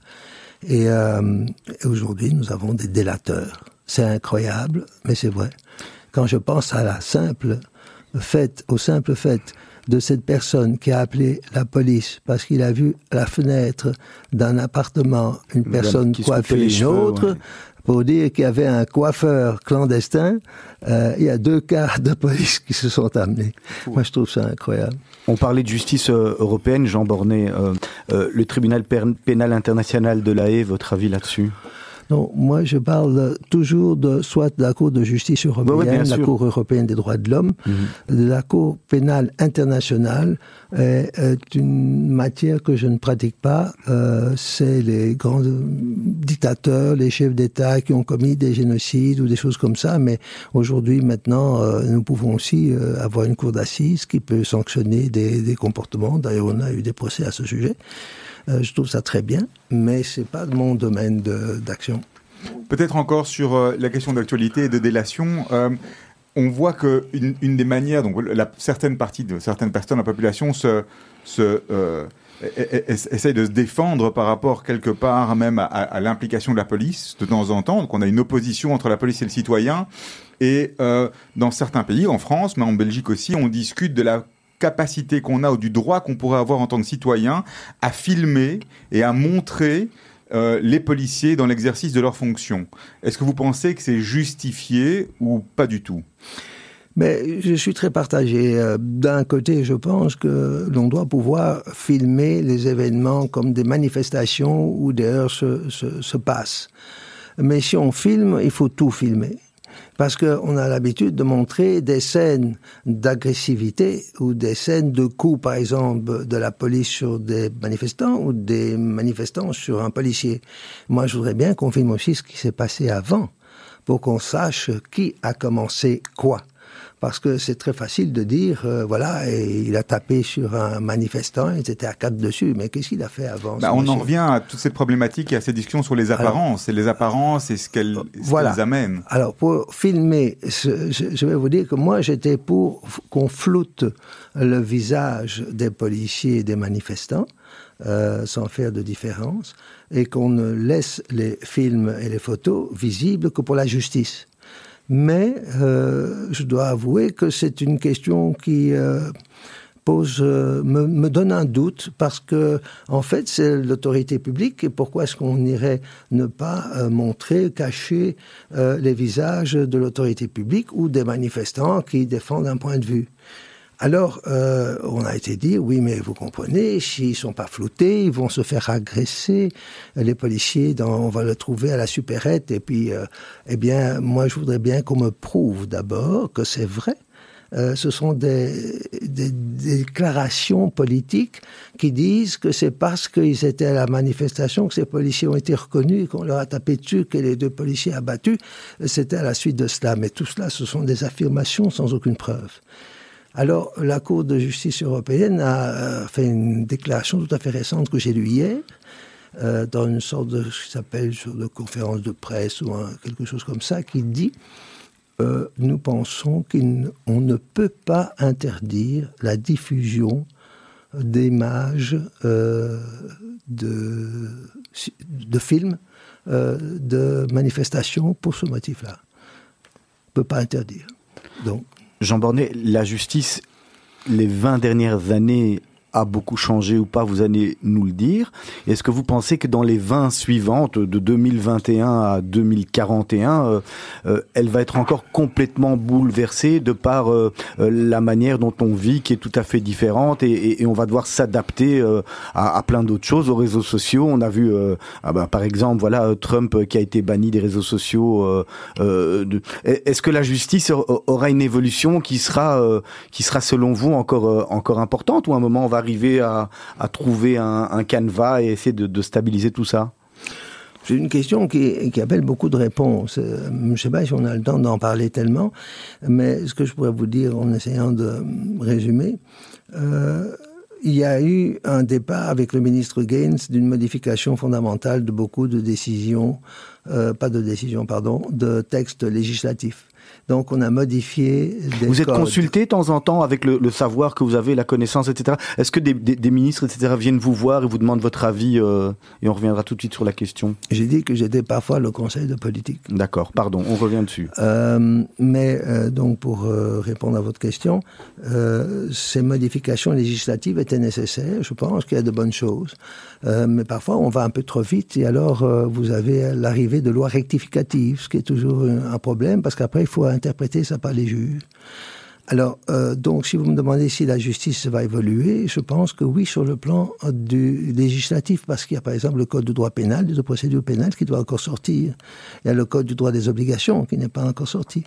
Et euh, aujourd'hui, nous avons des délateurs. C'est incroyable, mais c'est vrai. Quand je pense à la simple fait, au simple fait de cette personne qui a appelé la police parce qu'il a vu à la fenêtre d'un appartement une personne coiffer une autre, ouais. pour dire qu'il y avait un coiffeur clandestin, euh, il y a deux cas de police qui se sont amenés. Moi, je trouve ça incroyable. On parlait de justice euh, européenne, Jean Bornet, euh, euh le tribunal pénal international de la Haye, votre avis là-dessus? Non, moi je parle toujours de soit de la Cour de justice européenne, oui, la Cour européenne des droits de l'homme, de la Cour pénale internationale est, est, une matière que je ne pratique pas. Euh, C'est les grands dictateurs, les chefs d'État qui ont commis des génocides ou des choses comme ça. Mais aujourd'hui, maintenant, euh, nous pouvons aussi euh, avoir une cour d'assises qui peut sanctionner des, des comportements. D'ailleurs, on a eu des procès à ce sujet. Euh, je trouve ça très bien, mais c'est pas mon domaine d'action. Peut-être encore sur euh, la question d'actualité et de délation. Euh, on voit que une, une, des manières, donc la, certaines parties de certaines personnes la population se, se euh, essaye de se défendre par rapport quelque part même à, l'implication de la police de temps en temps. Donc on a une opposition entre la police et le citoyen. Et dans certains pays, en France, mais en Belgique aussi, on discute de la capacité qu'on a ou du droit qu'on pourrait avoir en tant que citoyen à filmer et à montrer euh, les policiers dans l'exercice de leurs fonctions. Est-ce que vous pensez que c'est justifié ou pas du tout? Mais je suis très partagé. Euh, d'un côté, je pense que l'on doit pouvoir filmer les événements comme des manifestations où des heures se, se, se passent. Mais si on filme, il faut tout filmer parce qu'on a l'habitude de montrer des scènes d'agressivité ou des scènes de coups, par exemple, de la police sur des manifestants ou des manifestants sur un policier. Moi, je voudrais bien qu'on filme aussi ce qui s'est passé avant, pour qu'on sache qui a commencé quoi parce que c'est très facile de dire, euh, voilà, et il a tapé sur un manifestant, il était à quatre dessus, mais qu'est-ce qu'il a fait avant bah, On en revient à toutes ces problématiques et à ces discussions sur les apparences, et les apparences et ce qu'elles voilà. amènent. Alors, pour filmer, je, je, vais vous dire que moi, j'étais pour qu'on floute le visage des policiers et des manifestants, euh, sans faire de différence, et qu'on ne laisse les films et les photos visibles que pour la justice. Mais euh, je dois avouer que c'est une question qui euh, pose, euh, me, me, donne un doute parce que en fait c'est l'autorité publique et pourquoi est-ce qu'on irait ne pas euh, montrer, cacher euh, les visages de l'autorité publique ou des manifestants qui défendent un point de vue alors, euh, on a été dit, oui, mais vous comprenez, s'ils sont pas floutés, ils vont se faire agresser. Les policiers, dans, on va le trouver à la supérette. Et puis, euh, eh bien, moi, je voudrais bien qu'on me prouve d'abord que c'est vrai. Euh, ce sont des, des, des, déclarations politiques qui disent que c'est parce qu'ils étaient à la manifestation que ces policiers ont été reconnus, qu'on leur a tapé dessus, que les deux policiers abattus. C'était à la suite de cela. Mais tout cela, ce sont des affirmations sans aucune preuve. Alors, la Cour de justice européenne a euh, fait une déclaration tout à fait récente que j'ai lue hier, euh, dans une sorte de ce de conférence de presse ou quelque chose comme ça, qui dit euh, nous pensons qu'on ne peut pas interdire la diffusion d'images de, films de manifestations pour ce motif-là. On ne peut pas interdire. Donc, Jean Bornet, la justice, les 20 dernières années, a beaucoup changé ou pas, vous allez nous le dire. Est-ce que vous pensez que dans les 20 suivantes, de 2021 à 2041, euh, euh, elle va être encore complètement bouleversée de par euh, la manière dont on vit, qui est tout à fait différente, et, on va devoir s'adapter à, plein d'autres choses, aux réseaux sociaux. On a vu, ah ben, par exemple, voilà Trump qui a été banni des réseaux sociaux. Est-ce que la justice aura une évolution qui sera, qui sera selon vous encore, encore importante, ou à un moment on va arriver à, trouver un, un, canevas et essayer de, stabiliser tout ça? C'est une question qui, appelle beaucoup de réponses. Je ne sais pas si on a le temps d'en parler tellement, mais ce que je pourrais vous dire en essayant de résumer, euh, il y a eu un départ avec le ministre Gaines d'une modification fondamentale de beaucoup de décisions, euh, pas de décisions, pardon, de textes législatifs. Donc, on a modifié. Des vous êtes codes. consulté de temps en temps avec le, le, savoir que vous avez, la connaissance, etc. Est-ce que des, des, des, ministres, etc., viennent vous voir et vous demandent votre avis euh, Et on reviendra tout de suite sur la question? J'ai dit que j'étais parfois le conseil de politique. D'accord, pardon, on revient dessus. Euh, mais euh, donc, pour répondre à votre question, ces modifications législatives étaient nécessaires. Je pense qu'il y a de bonnes choses. Mais parfois, on va un peu trop vite et alors vous avez l'arrivée de lois rectificatives, ce qui est toujours un problème parce qu'après, il faut interpréter ça par les juges. Alors, euh, donc, si vous me demandez si la justice va évoluer, je pense que oui, sur le plan du législatif, parce qu'il y a par exemple le code de droit pénal, de procédure pénale qui doit encore sortir. Il y a le code du droit des obligations qui n'est pas encore sorti.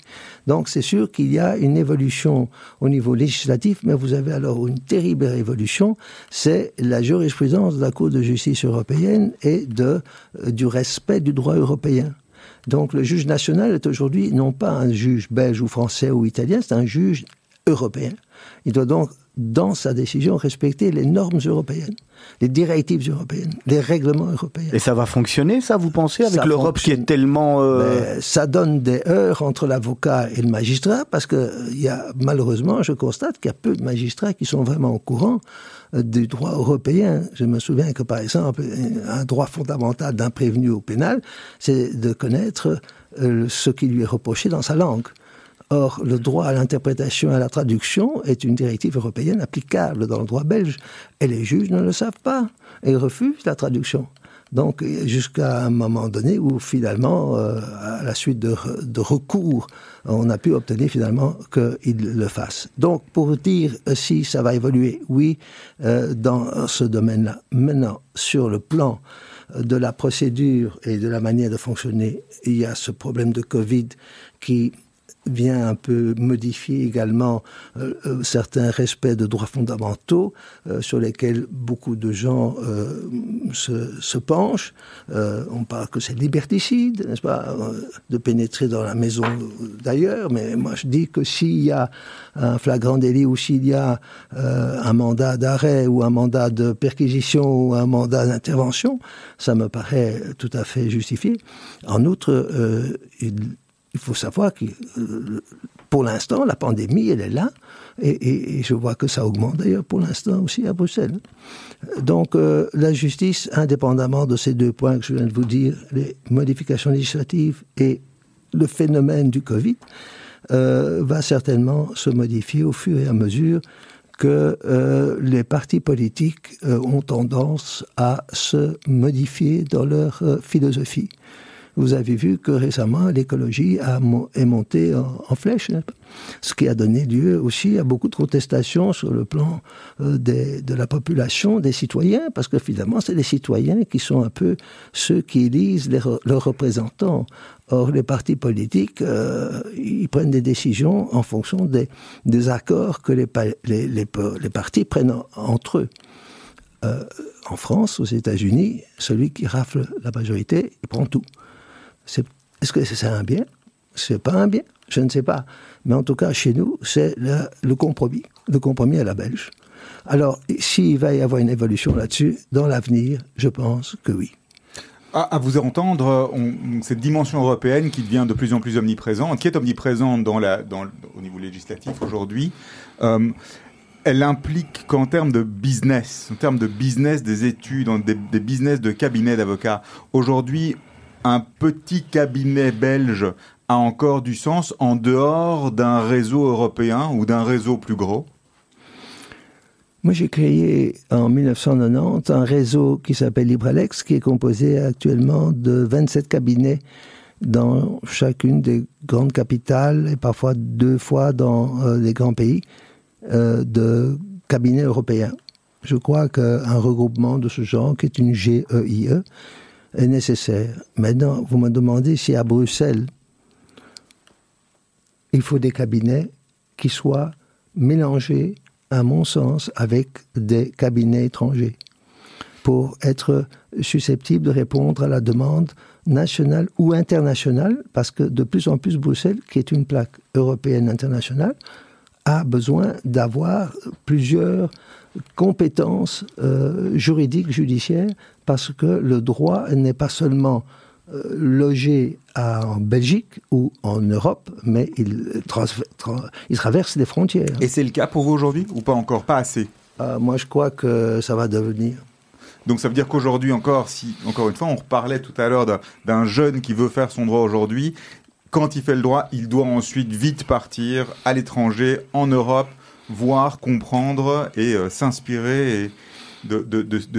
Donc, c'est sûr qu'il y a une évolution au niveau législatif, mais vous avez alors une terrible révolution, c'est la jurisprudence de la Cour de justice européenne et de, euh, du respect du droit européen. Donc le juge national est aujourd'hui non pas un juge belge ou français ou italien, c'est un juge européen. Il doit donc, dans sa décision, respecter les normes européennes, les directives européennes, les règlements européens. Et ça va fonctionner, ça, vous pensez, avec l'Europe qui est tellement... Euh... Mais ça donne des heures entre l'avocat et le magistrat, parce que il y a, malheureusement, je constate qu'il y a peu de magistrats qui sont vraiment au courant du droit européen. Je me souviens que, par exemple, un droit fondamental d'un prévenu au pénal, c'est de connaître euh, ce qui lui est reproché dans sa langue. Or, le droit à l'interprétation et à la traduction est une directive européenne applicable dans le droit belge. Et les juges ne le savent pas. Ils refusent la traduction. Donc jusqu'à un moment donné où finalement, euh, à la suite de, recours, on a pu obtenir finalement qu'il le fasse. Donc pour dire si ça va évoluer, oui, euh, dans ce domaine-là. Maintenant, sur le plan de la procédure et de la manière de fonctionner, il y a ce problème de Covid qui vient un peu modifier également euh, euh, certains respects de droits fondamentaux euh, sur lesquels beaucoup de gens se, se, penchent. on parle que c'est liberticide, n'est-ce pas, de pénétrer dans la maison d'ailleurs, mais moi je dis que s'il y a un flagrant délit ou s'il y a un mandat d'arrêt ou un mandat de perquisition ou un mandat d'intervention, ça me paraît tout à fait justifié. En outre, il, il faut savoir que euh, pour l'instant, la pandémie, elle est là, et, je vois que ça augmente d'ailleurs pour l'instant aussi à Bruxelles. Donc euh, la justice, indépendamment de ces deux points que je viens de vous dire, les modifications législatives et le phénomène du Covid, euh, va certainement se modifier au fur et à mesure que les partis politiques ont tendance à se modifier dans leur philosophie. Vous avez vu que récemment, l'écologie est montée en, flèche, ce qui a donné lieu aussi à beaucoup de contestations sur le plan euh, de la population, des citoyens, parce que finalement, c'est les citoyens qui sont un peu ceux qui élisent leurs représentants. Or, les partis politiques, euh, ils prennent des décisions en fonction des, accords que les, les, partis prennent entre eux. Euh, en France, aux États-Unis, celui qui rafle la majorité, il prend tout. Est-ce que c'est un bien? C'est pas un bien? Je ne sais pas. Mais en tout cas, chez nous, c'est le, compromis. Le compromis à la belge. Alors, s'il va y avoir une évolution là-dessus, dans l'avenir, je pense que oui. À, vous entendre, cette dimension européenne qui devient de plus en plus omniprésente, qui est omniprésente au niveau législatif aujourd'hui, euh, elle implique qu'en termes de business, en termes de business des études, des, des business de cabinets d'avocats, aujourd'hui, un petit cabinet belge a encore du sens en dehors d'un réseau européen ou d'un réseau plus gros moi, j'ai créé en 1990 un réseau qui s'appelle LibreAlex, qui est composé actuellement de 27 cabinets dans chacune des grandes capitales et parfois deux fois dans euh, les grands pays euh, de cabinets européens. Je crois qu'un regroupement de ce genre, qui est une GEIE, est nécessaire. Maintenant, vous me demandez si à Bruxelles, il faut des cabinets qui soient mélangés, à mon sens, avec des cabinets étrangers pour être susceptibles de répondre à la demande nationale ou internationale, parce que de plus en plus Bruxelles, qui est une plaque européenne internationale, a besoin d'avoir plusieurs compétences euh, juridiques, judiciaires, parce que le droit n'est pas seulement euh, logé en Belgique ou en Europe, mais il, il traverse les frontières. Et c'est le cas pour vous aujourd'hui ou pas encore Pas assez? Euh, Moi, je crois que ça va devenir. Donc ça veut dire qu'aujourd'hui encore, si encore une fois, on reparlait tout à l'heure d'un jeune qui veut faire son droit aujourd'hui, quand il fait le droit, il doit ensuite vite partir à l'étranger, en Europe, voir, comprendre et euh, s'inspirer de,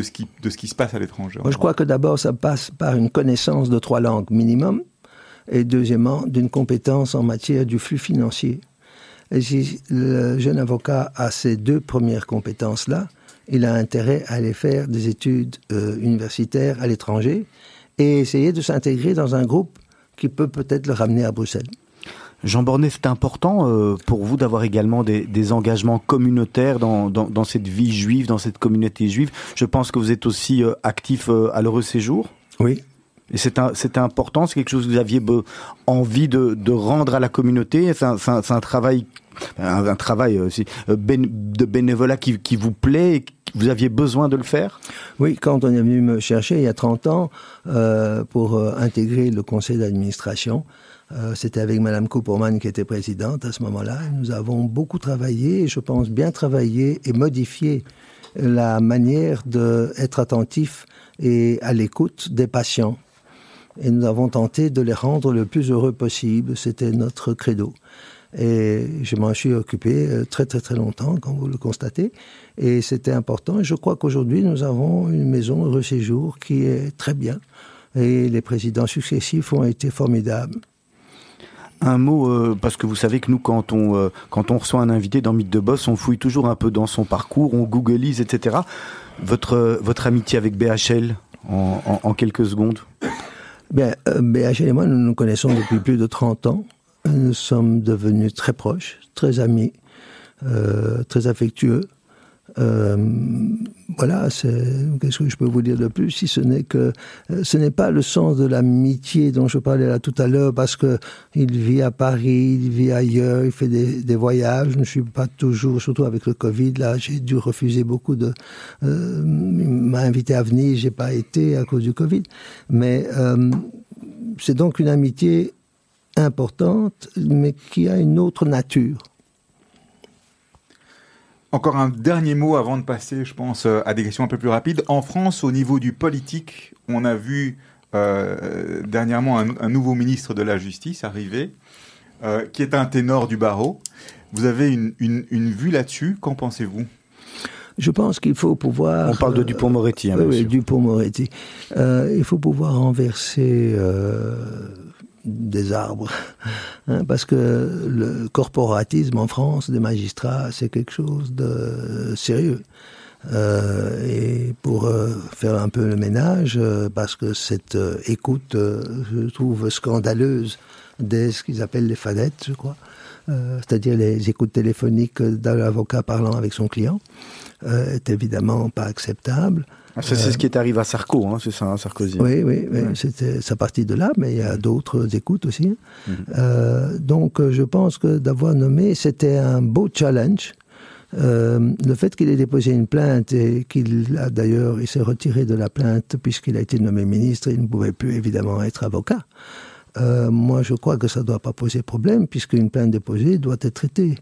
ce qui, se passe à l'étranger. Je crois que d'abord, ça passe par une connaissance de trois langues minimum, et deuxièmement, d'une compétence en matière du flux financier. Et si le jeune avocat a ces deux premières compétences-là, il a intérêt à aller faire des études euh, universitaires à l'étranger et essayer de s'intégrer dans un groupe qui peut peut-être le ramener à Bruxelles. Jean Bornet, c'est important euh, pour vous d'avoir également des, des, engagements communautaires dans, dans, dans, cette vie juive, dans cette communauté juive. Je pense que vous êtes aussi euh, actif euh, à l'heureux séjour. Oui. Et c'est important, c'est quelque chose que vous aviez envie de, de, rendre à la communauté. C'est un, un, travail, un, un travail aussi, de bénévolat qui, qui vous plaît. Et vous aviez besoin de le faire? Oui, quand on est venu me chercher il y a 30 ans euh, pour intégrer le conseil d'administration, euh, c'était avec Madame Cooperman qui était présidente à ce moment-là. Nous avons beaucoup travaillé, et je pense bien travaillé et modifié la manière d'être attentif et à l'écoute des patients. Et nous avons tenté de les rendre le plus heureux possible. C'était notre credo. Et je m'en suis occupé euh, très très très longtemps, comme vous le constatez. Et c'était important. Et je crois qu'aujourd'hui, nous avons une maison de séjour qui est très bien. Et les présidents successifs ont été formidables. Un mot, euh, parce que vous savez que nous, quand on, euh, quand on reçoit un invité dans Mythe de Boss, on fouille toujours un peu dans son parcours, on googleise, etc. Votre, votre amitié avec BHL, en, quelques secondes euh, BHL et moi, nous nous connaissons depuis plus de 30 ans. Nous sommes devenus très proches, très amis, euh, très affectueux. Euh, voilà, qu'est-ce que je peux vous dire de plus si ce n'est que euh, ce n'est pas le sens de l'amitié dont je parlais là tout à l'heure parce que il vit à Paris, il vit ailleurs, il fait des, voyages. Je ne suis pas toujours, surtout avec le Covid, là, j'ai dû refuser beaucoup de. Euh, il m'a invité à venir, j'ai pas été à cause du Covid, mais euh, c'est donc une amitié importante, mais qui a une autre nature. Encore un dernier mot avant de passer, je pense, euh, à des questions un peu plus rapides. En France, au niveau du politique, on a vu euh, dernièrement un, un, nouveau ministre de la Justice arriver, euh, qui est un ténor du barreau. Vous avez une, une, une vue là-dessus, qu'en pensez-vous? Je pense qu'il faut pouvoir. On parle de Dupont-Moretti, hein, euh, oui, Dupont-Moretti. Euh, il faut pouvoir renverser euh, des arbres. <laughs> Hein, parce que le corporatisme en France des magistrats, c'est quelque chose de sérieux. Euh, et pour euh, faire un peu le ménage, euh, parce que cette écoute, je trouve scandaleuse des ce qu'ils appellent les fadettes, je crois, c'est-à-dire les écoutes téléphoniques d'un avocat parlant avec son client, est évidemment pas acceptable. Ah, c'est euh, ce qui est arrivé à Sarko, hein, c'est ça, hein, Sarkozy. Oui, oui, oui ouais. c'était sa partie de là, mais il y a d'autres écoutes aussi. Mm -hmm. euh, donc, je pense que d'avoir nommé, c'était un beau challenge. Euh, le fait qu'il ait déposé une plainte et qu'il a d'ailleurs, il s'est retiré de la plainte puisqu'il a été nommé ministre, il ne pouvait plus évidemment être avocat. Euh, moi, je crois que ça ne doit pas poser problème puisqu'une plainte déposée doit être traitée.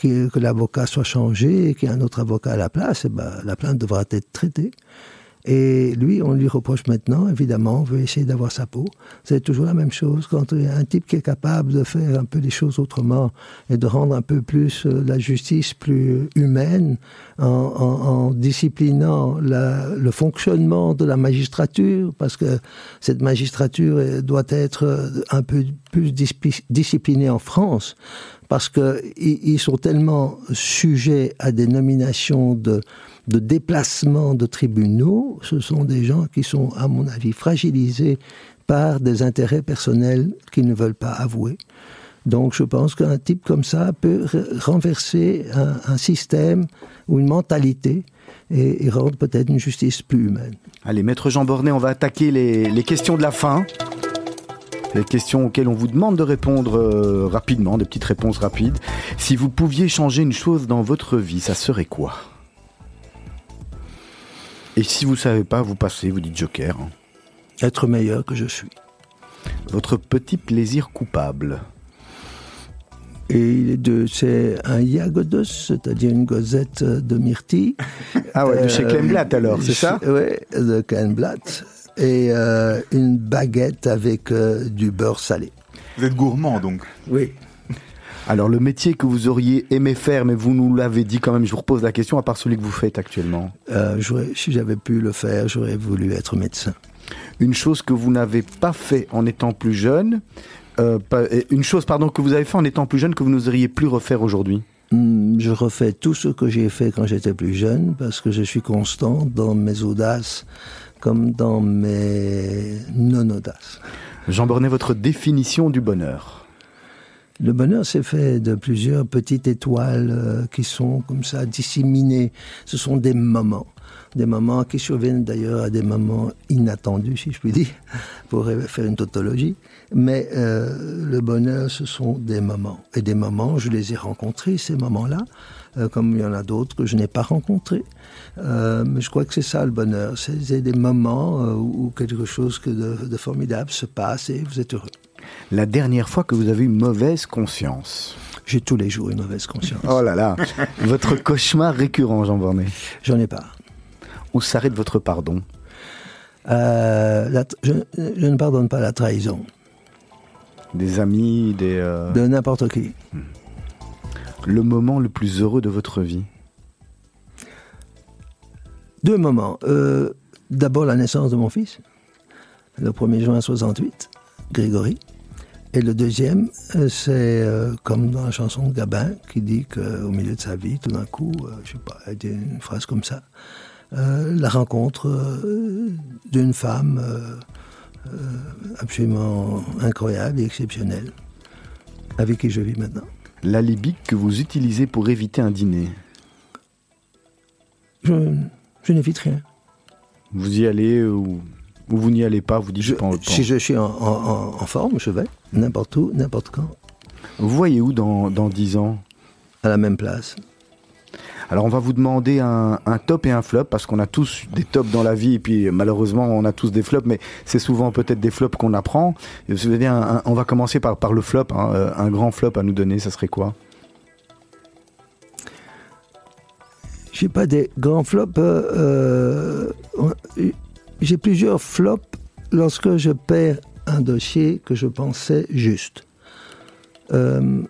Que, que l'avocat soit changé et qu'il y ait un autre avocat à la place, et ben, la plainte devra être traitée. Et lui, on lui reproche maintenant, évidemment, on veut essayer d'avoir sa peau. C'est toujours la même chose. Quand il y a un type qui est capable de faire un peu les choses autrement et de rendre un peu plus euh, la justice plus humaine en, en, en disciplinant la, le fonctionnement de la magistrature, parce que cette magistrature doit être un peu plus disciplinée en France, parce qu'ils sont tellement sujets à des nominations de de déplacement de tribunaux, ce sont des gens qui sont, à mon avis, fragilisés par des intérêts personnels qu'ils ne veulent pas avouer. Donc je pense qu'un type comme ça peut renverser un, système ou une mentalité et, rendre peut-être une justice plus humaine. Allez, maître Jean Bornet, on va attaquer les, les questions de la fin. Les questions auxquelles on vous demande de répondre euh, rapidement, des petites réponses rapides. Si vous pouviez changer une chose dans votre vie, ça serait quoi? Et si vous savez pas, vous passez, vous dites joker. Hein. Être meilleur que je suis. Votre petit plaisir coupable. Et de, c'est un yagodos, c'est-à-dire une gozette de myrtille. <laughs> Ah ouais, de chez Kleinblatt alors, c'est ça? Oui, de Kleinblatt. Et euh, une baguette avec euh, du beurre salé. Vous êtes gourmand donc Oui. Alors le métier que vous auriez aimé faire, mais vous nous l'avez dit quand même, je vous repose la question, à part celui que vous faites actuellement. Euh, si j'avais pu le faire, j'aurais voulu être médecin. Une chose que vous n'avez pas fait en étant plus jeune, euh, une chose pardon que vous avez fait en étant plus jeune que vous n'oseriez plus refaire aujourd'hui. Hmm, je refais tout ce que j'ai fait quand j'étais plus jeune parce que je suis constant dans mes audaces comme dans mes non-audaces. Jean Bornet, votre définition du bonheur le bonheur s'est fait de plusieurs petites étoiles euh, qui sont comme ça disséminées. Ce sont des moments. Des moments qui surviennent d'ailleurs à des moments inattendus, si je puis dire, <laughs> pour faire une tautologie. Mais euh, le bonheur, ce sont des moments. Et des moments, je les ai rencontrés, ces moments-là, euh, comme il y en a d'autres que je n'ai pas rencontrés. Mais je crois que c'est ça le bonheur. C'est des moments où quelque chose de, de formidable se passe et vous êtes heureux la dernière fois que vous avez une mauvaise conscience J'ai tous les jours une mauvaise conscience. Oh là là <laughs> Votre cauchemar récurrent, Jean Bornet J'en ai pas. Où s'arrête votre pardon? Euh, la, je, je, ne pardonne pas la trahison. Des amis, des... Euh... De n'importe qui. Le moment le plus heureux de votre vie? Deux moments. Euh, D'abord la naissance de mon fils, le 1er juin 68, Grégory. Et le deuxième, euh, c'est euh, comme dans la chanson de Gabin, qui dit qu'au milieu de sa vie, tout d'un coup, euh, je sais pas, elle dit une phrase comme ça, euh, la rencontre euh, d'une femme euh, absolument incroyable et exceptionnelle, avec qui je vis maintenant. L'alibi que vous utilisez pour éviter un dîner Je, je n'évite rien. Vous y allez ou, ou vous n'y allez pas, vous dites Je- pas autant. si je suis en, en- en forme, je vais, n'importe où, n'importe quand, Vous voyez où dans, dans 10 ans? À la même place. Alors on va vous demander un, un top et un flop parce qu'on a tous des tops dans la vie et puis malheureusement on a tous des flops mais c'est souvent peut-être des flops qu'on apprend. Un- un- on va commencer par, par le flop. hein. Euh, Un grand flop à nous donner, ça serait quoi? J'ai pas des grands flops. euh, euh, j'ai plusieurs flops lorsque je perds un dossier que je pensais juste. Euh,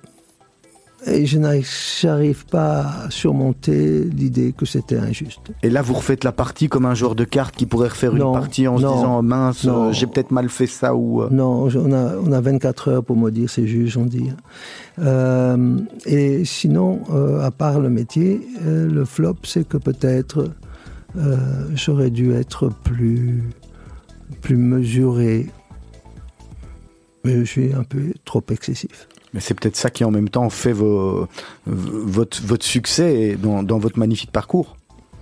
et je n'arrive pas à surmonter l'idée que c'était injuste. Et là vous refaites la partie comme un joueur de cartes qui pourrait refaire Non, une partie en se disant mince, euh, j'ai peut-être mal fait ça ou... euh, Non, on a, on a 24 heures pour me dire c'est juste, on dit. Euh, et sinon, euh, à part le métier, le flop, c'est que peut-être j'aurais dû être plus, plus mesuré. Mais je suis un peu trop excessif. Mais c'est peut-être ça qui en même temps fait vos- votre, votre succès dans, dans votre magnifique parcours.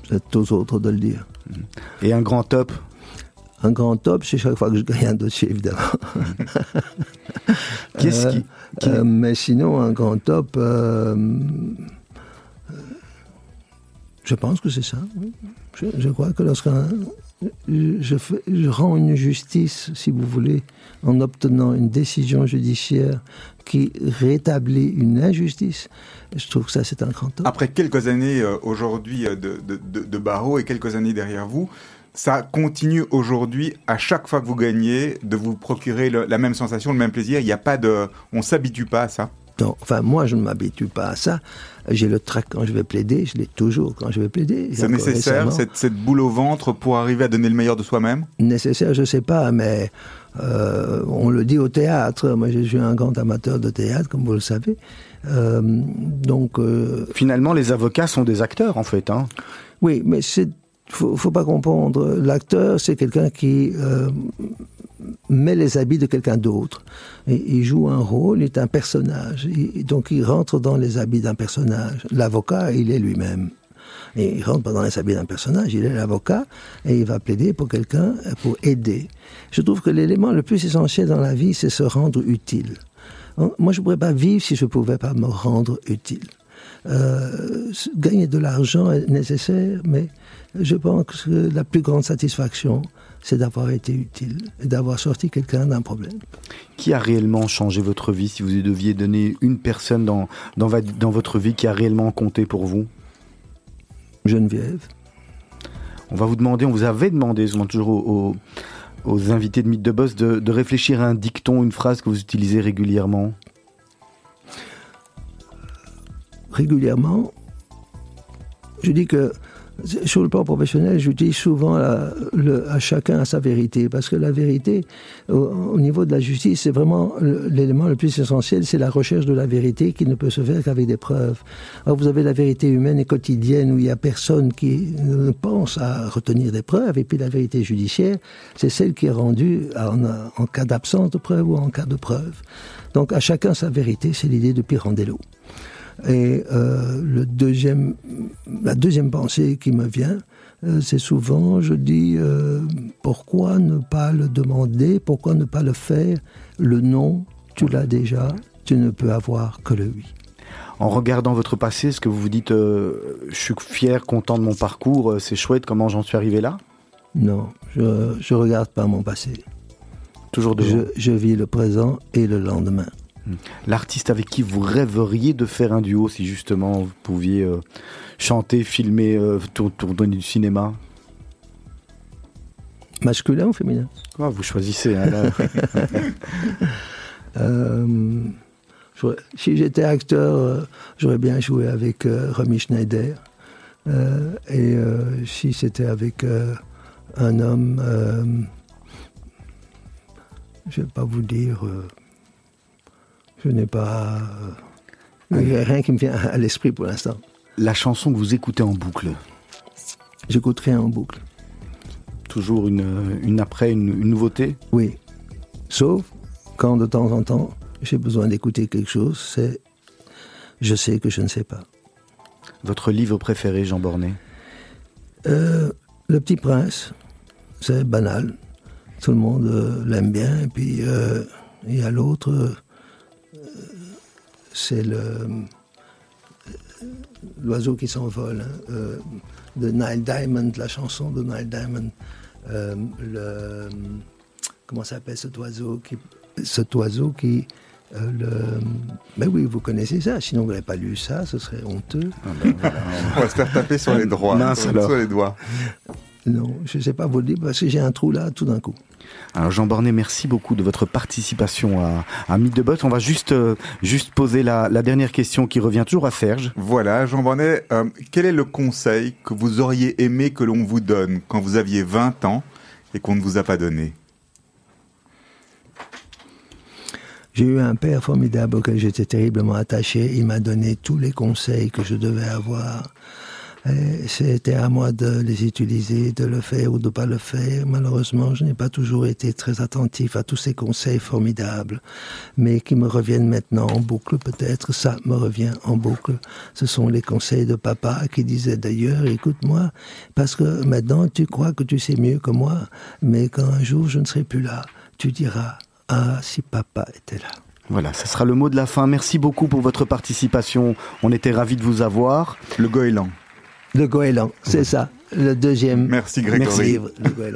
C'est aux autres de le dire. Et un grand top? Un grand top, c'est chaque fois que je gagne un dossier, évidemment. <laughs> Qu'est-ce Euh, qui, qui- Euh, mais sinon, un grand top, euh, euh, je pense que c'est ça. Je, je crois que lorsqu'un. Je, je fais- je rends une justice, si vous voulez, en obtenant une décision judiciaire qui rétablit une injustice. Je trouve que ça, c'est un grand top. Après quelques années euh, aujourd'hui euh, de, de, de- de barreau et quelques années derrière vous, ça continue aujourd'hui, à chaque fois que vous gagnez, de vous procurer le- la même sensation, le même plaisir. Il n'y a pas de. On s'habitue pas à ça. Donc, enfin, moi, je ne m'habitue pas à ça. J'ai le trac quand je vais plaider, je l'ai toujours quand je vais plaider. C'est nécessaire, cette, cette boule au ventre, pour arriver à donner le meilleur de soi-même? Nécessaire, je sais pas, mais euh, on le dit au théâtre. Moi, je suis un grand amateur de théâtre, comme vous le savez. Euh, donc, euh, Finalement, les avocats sont des acteurs, en fait. Hein. oui, mais c'est faut, faut pas comprendre. L'acteur, c'est quelqu'un qui met les habits de quelqu'un d'autre. Il joue un rôle, il est un personnage. Il- donc, il rentre dans les habits d'un personnage. L'avocat, il est lui-même. Et il rentre pas dans les habits d'un personnage, il est l'avocat et il va plaider pour quelqu'un, pour aider. Je trouve que l'élément le plus essentiel dans la vie, c'est se rendre utile. Hein, Moi, je ne pourrais pas vivre si je ne pouvais pas me rendre utile. Euh, gagner de l'argent est nécessaire, mais je pense que la plus grande satisfaction, c'est d'avoir été utile et d'avoir sorti quelqu'un d'un problème. Qui a réellement changé votre vie Si vous deviez donner une personne dans votre vie qui a réellement compté pour vous? Geneviève. On va vous demander, on vous avait demandé, je demande toujours aux, aux- aux invités de Mythe de Boss, de, de réfléchir à un dicton, une phrase que vous utilisez régulièrement. régulièrement, je dis que sur le plan professionnel, j'utilise souvent la- le- à chacun sa vérité, parce que la vérité, au, au niveau de la justice, c'est vraiment l'élément le plus essentiel, c'est la recherche de la vérité qui ne peut se faire qu'avec des preuves. Alors vous avez la vérité humaine et quotidienne où il n'y a personne qui ne pense à retenir des preuves, et puis la vérité judiciaire, c'est celle qui est rendue en, en cas d'absence de preuve ou en cas de preuve. Donc à chacun sa vérité, c'est l'idée de Pirandello. Et euh, le deuxième, la deuxième pensée qui me vient, euh, c'est souvent, je dis, euh, pourquoi ne pas le demander, pourquoi ne pas le faire? Le non, tu l'as déjà, tu ne peux avoir que le oui. En regardant votre passé, est-ce que vous vous dites, je suis fier, content de mon parcours, c'est chouette, comment j'en suis arrivé là? Non, je ne regarde pas mon passé. Toujours devant. Je, je vis le présent et le lendemain. L'artiste avec qui vous rêveriez de faire un duo, si justement vous pouviez euh, chanter, filmer, euh, tour- tourner du cinéma? Masculin ou féminin? Quoi, Vous choisissez. hein, là. <laughs> Euh, Si j'étais acteur, j'aurais bien joué avec Romy Schneider. et si c'était avec un homme, je ne vais pas vous dire, je n'ai pas... A rien qui me vient à l'esprit pour l'instant. La chanson que vous écoutez en boucle J'écouterai en boucle. Toujours une, une après, une, nouveauté? Oui. Sauf quand de temps en temps, j'ai besoin d'écouter quelque chose, c'est je sais que je ne sais pas. Votre livre préféré, Jean Bornet? Euh, Le Petit Prince. C'est banal. Tout le monde euh, l'aime bien. Et puis, euh, il y a l'autre c'est le l'oiseau qui s'envole hein, euh, de Nile Diamond, la chanson de Nile Diamond. Euh, le, comment s'appelle cet oiseau qui, cet oiseau qui euh, le... Mais oui, vous connaissez ça. Sinon, vous n'avez pas lu ça, ce serait honteux. Ah ben On va se faire taper sur les droits, <laughs> sur les doigts. Non, je ne sais pas vous le dire parce que j'ai un trou là tout d'un coup. Alors Jean Bornet, merci beaucoup de votre participation à, à Mythe de Botte. On va juste, euh, juste poser la, dernière question qui revient toujours à Serge. Voilà, Jean Bornet, euh, quel est le conseil que vous auriez aimé que l'on vous donne quand vous aviez 20 ans et qu'on ne vous a pas donné? J'ai eu un père formidable auquel j'étais terriblement attaché. Il m'a donné tous les conseils que je devais avoir. C'était à moi de les utiliser, de le faire ou de ne pas le faire. Malheureusement, je n'ai pas toujours été très attentif à tous ces conseils formidables, mais qui me reviennent maintenant en boucle peut-être. Ça me revient en boucle. Ce sont les conseils de papa qui disait d'ailleurs, écoute-moi, parce que maintenant tu crois que tu sais mieux que moi, mais quand un jour je ne serai plus là, tu diras, ah, si papa était là. Voilà, ce sera le mot de la fin. Merci beaucoup pour votre participation. On était ravis de vous avoir. Le goéland. Le goéland, c'est ça le deuxième. Merci Grégory.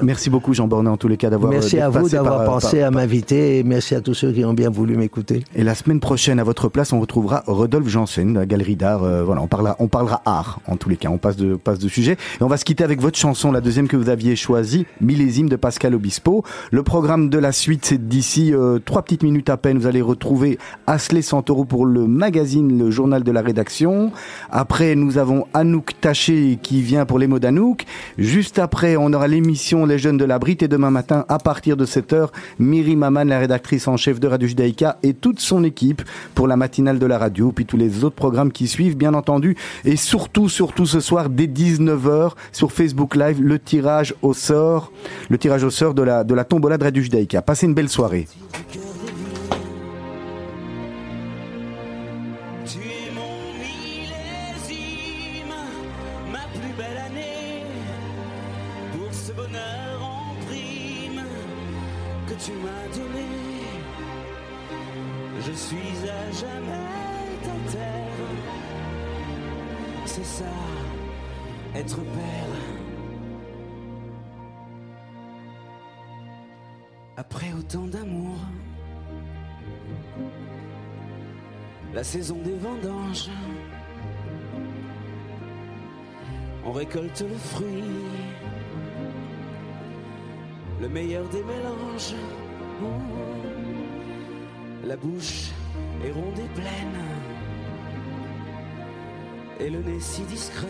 Merci beaucoup Jean Bornet en tous les cas d'avoir. Merci euh, à vous d'avoir euh, pensé à m'inviter et merci à tous ceux qui ont bien voulu m'écouter. Et la semaine prochaine à votre place on retrouvera Rodolphe Janssen, la galerie d'art. Euh, voilà, on parlera, on parlera art en tous les cas. On passe de passe de sujet et on va se quitter avec votre chanson, la deuxième que vous aviez choisie, Millésime de Pascal Obispo. Le programme de la suite c'est d'ici trois petites minutes à peine. Vous allez retrouver Asley Santoro pour le magazine, le journal de la rédaction. Après nous avons Anouk Taché qui vient pour les mots d'Anouk. Juste après, on aura l'émission Les Jeunes de la Brite et demain matin, à partir de 7h, Miri Maman, la rédactrice en chef de Radio Judaïka et toute son équipe pour la matinale de la radio, puis tous les autres programmes qui suivent, bien entendu. Et surtout, surtout ce soir, dès 19h, sur Facebook Live, le tirage au sort, le tirage au sort de la, de la tombola de Radio Judaïka. Passez une belle soirée. Récolte le fruit, le meilleur des mélanges. Oh, la bouche est ronde et pleine, et le nez si discret.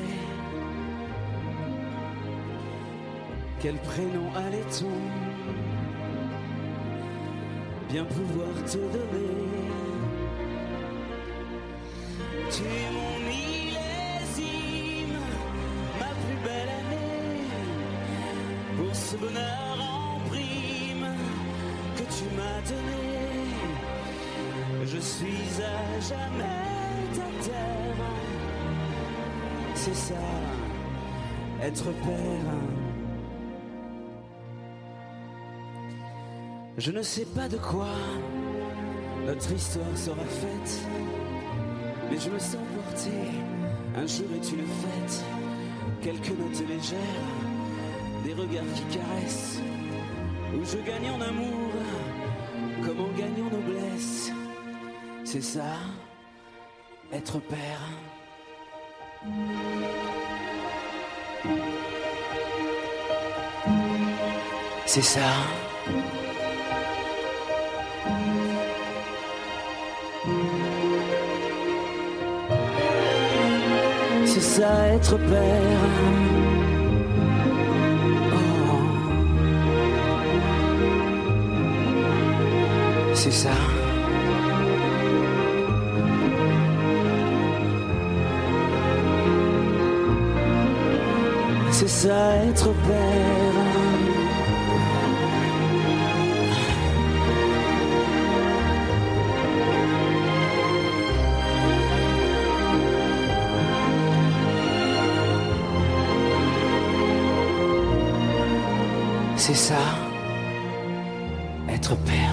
Quel prénom allait-on bien pouvoir te donner? Ce bonheur en prime que tu m'as donné. Je suis à jamais ta terre, c'est ça, être père. Je ne sais pas de quoi notre histoire sera faite, mais je me sens porté. Un jour est une fête, quelques notes légères, les regards qui caressent, où je gagne en amour comme on gagne en noblesse. C'est ça, être père. C'est ça. C'est ça être père. C'est ça. C'est ça être père. C'est ça, être père.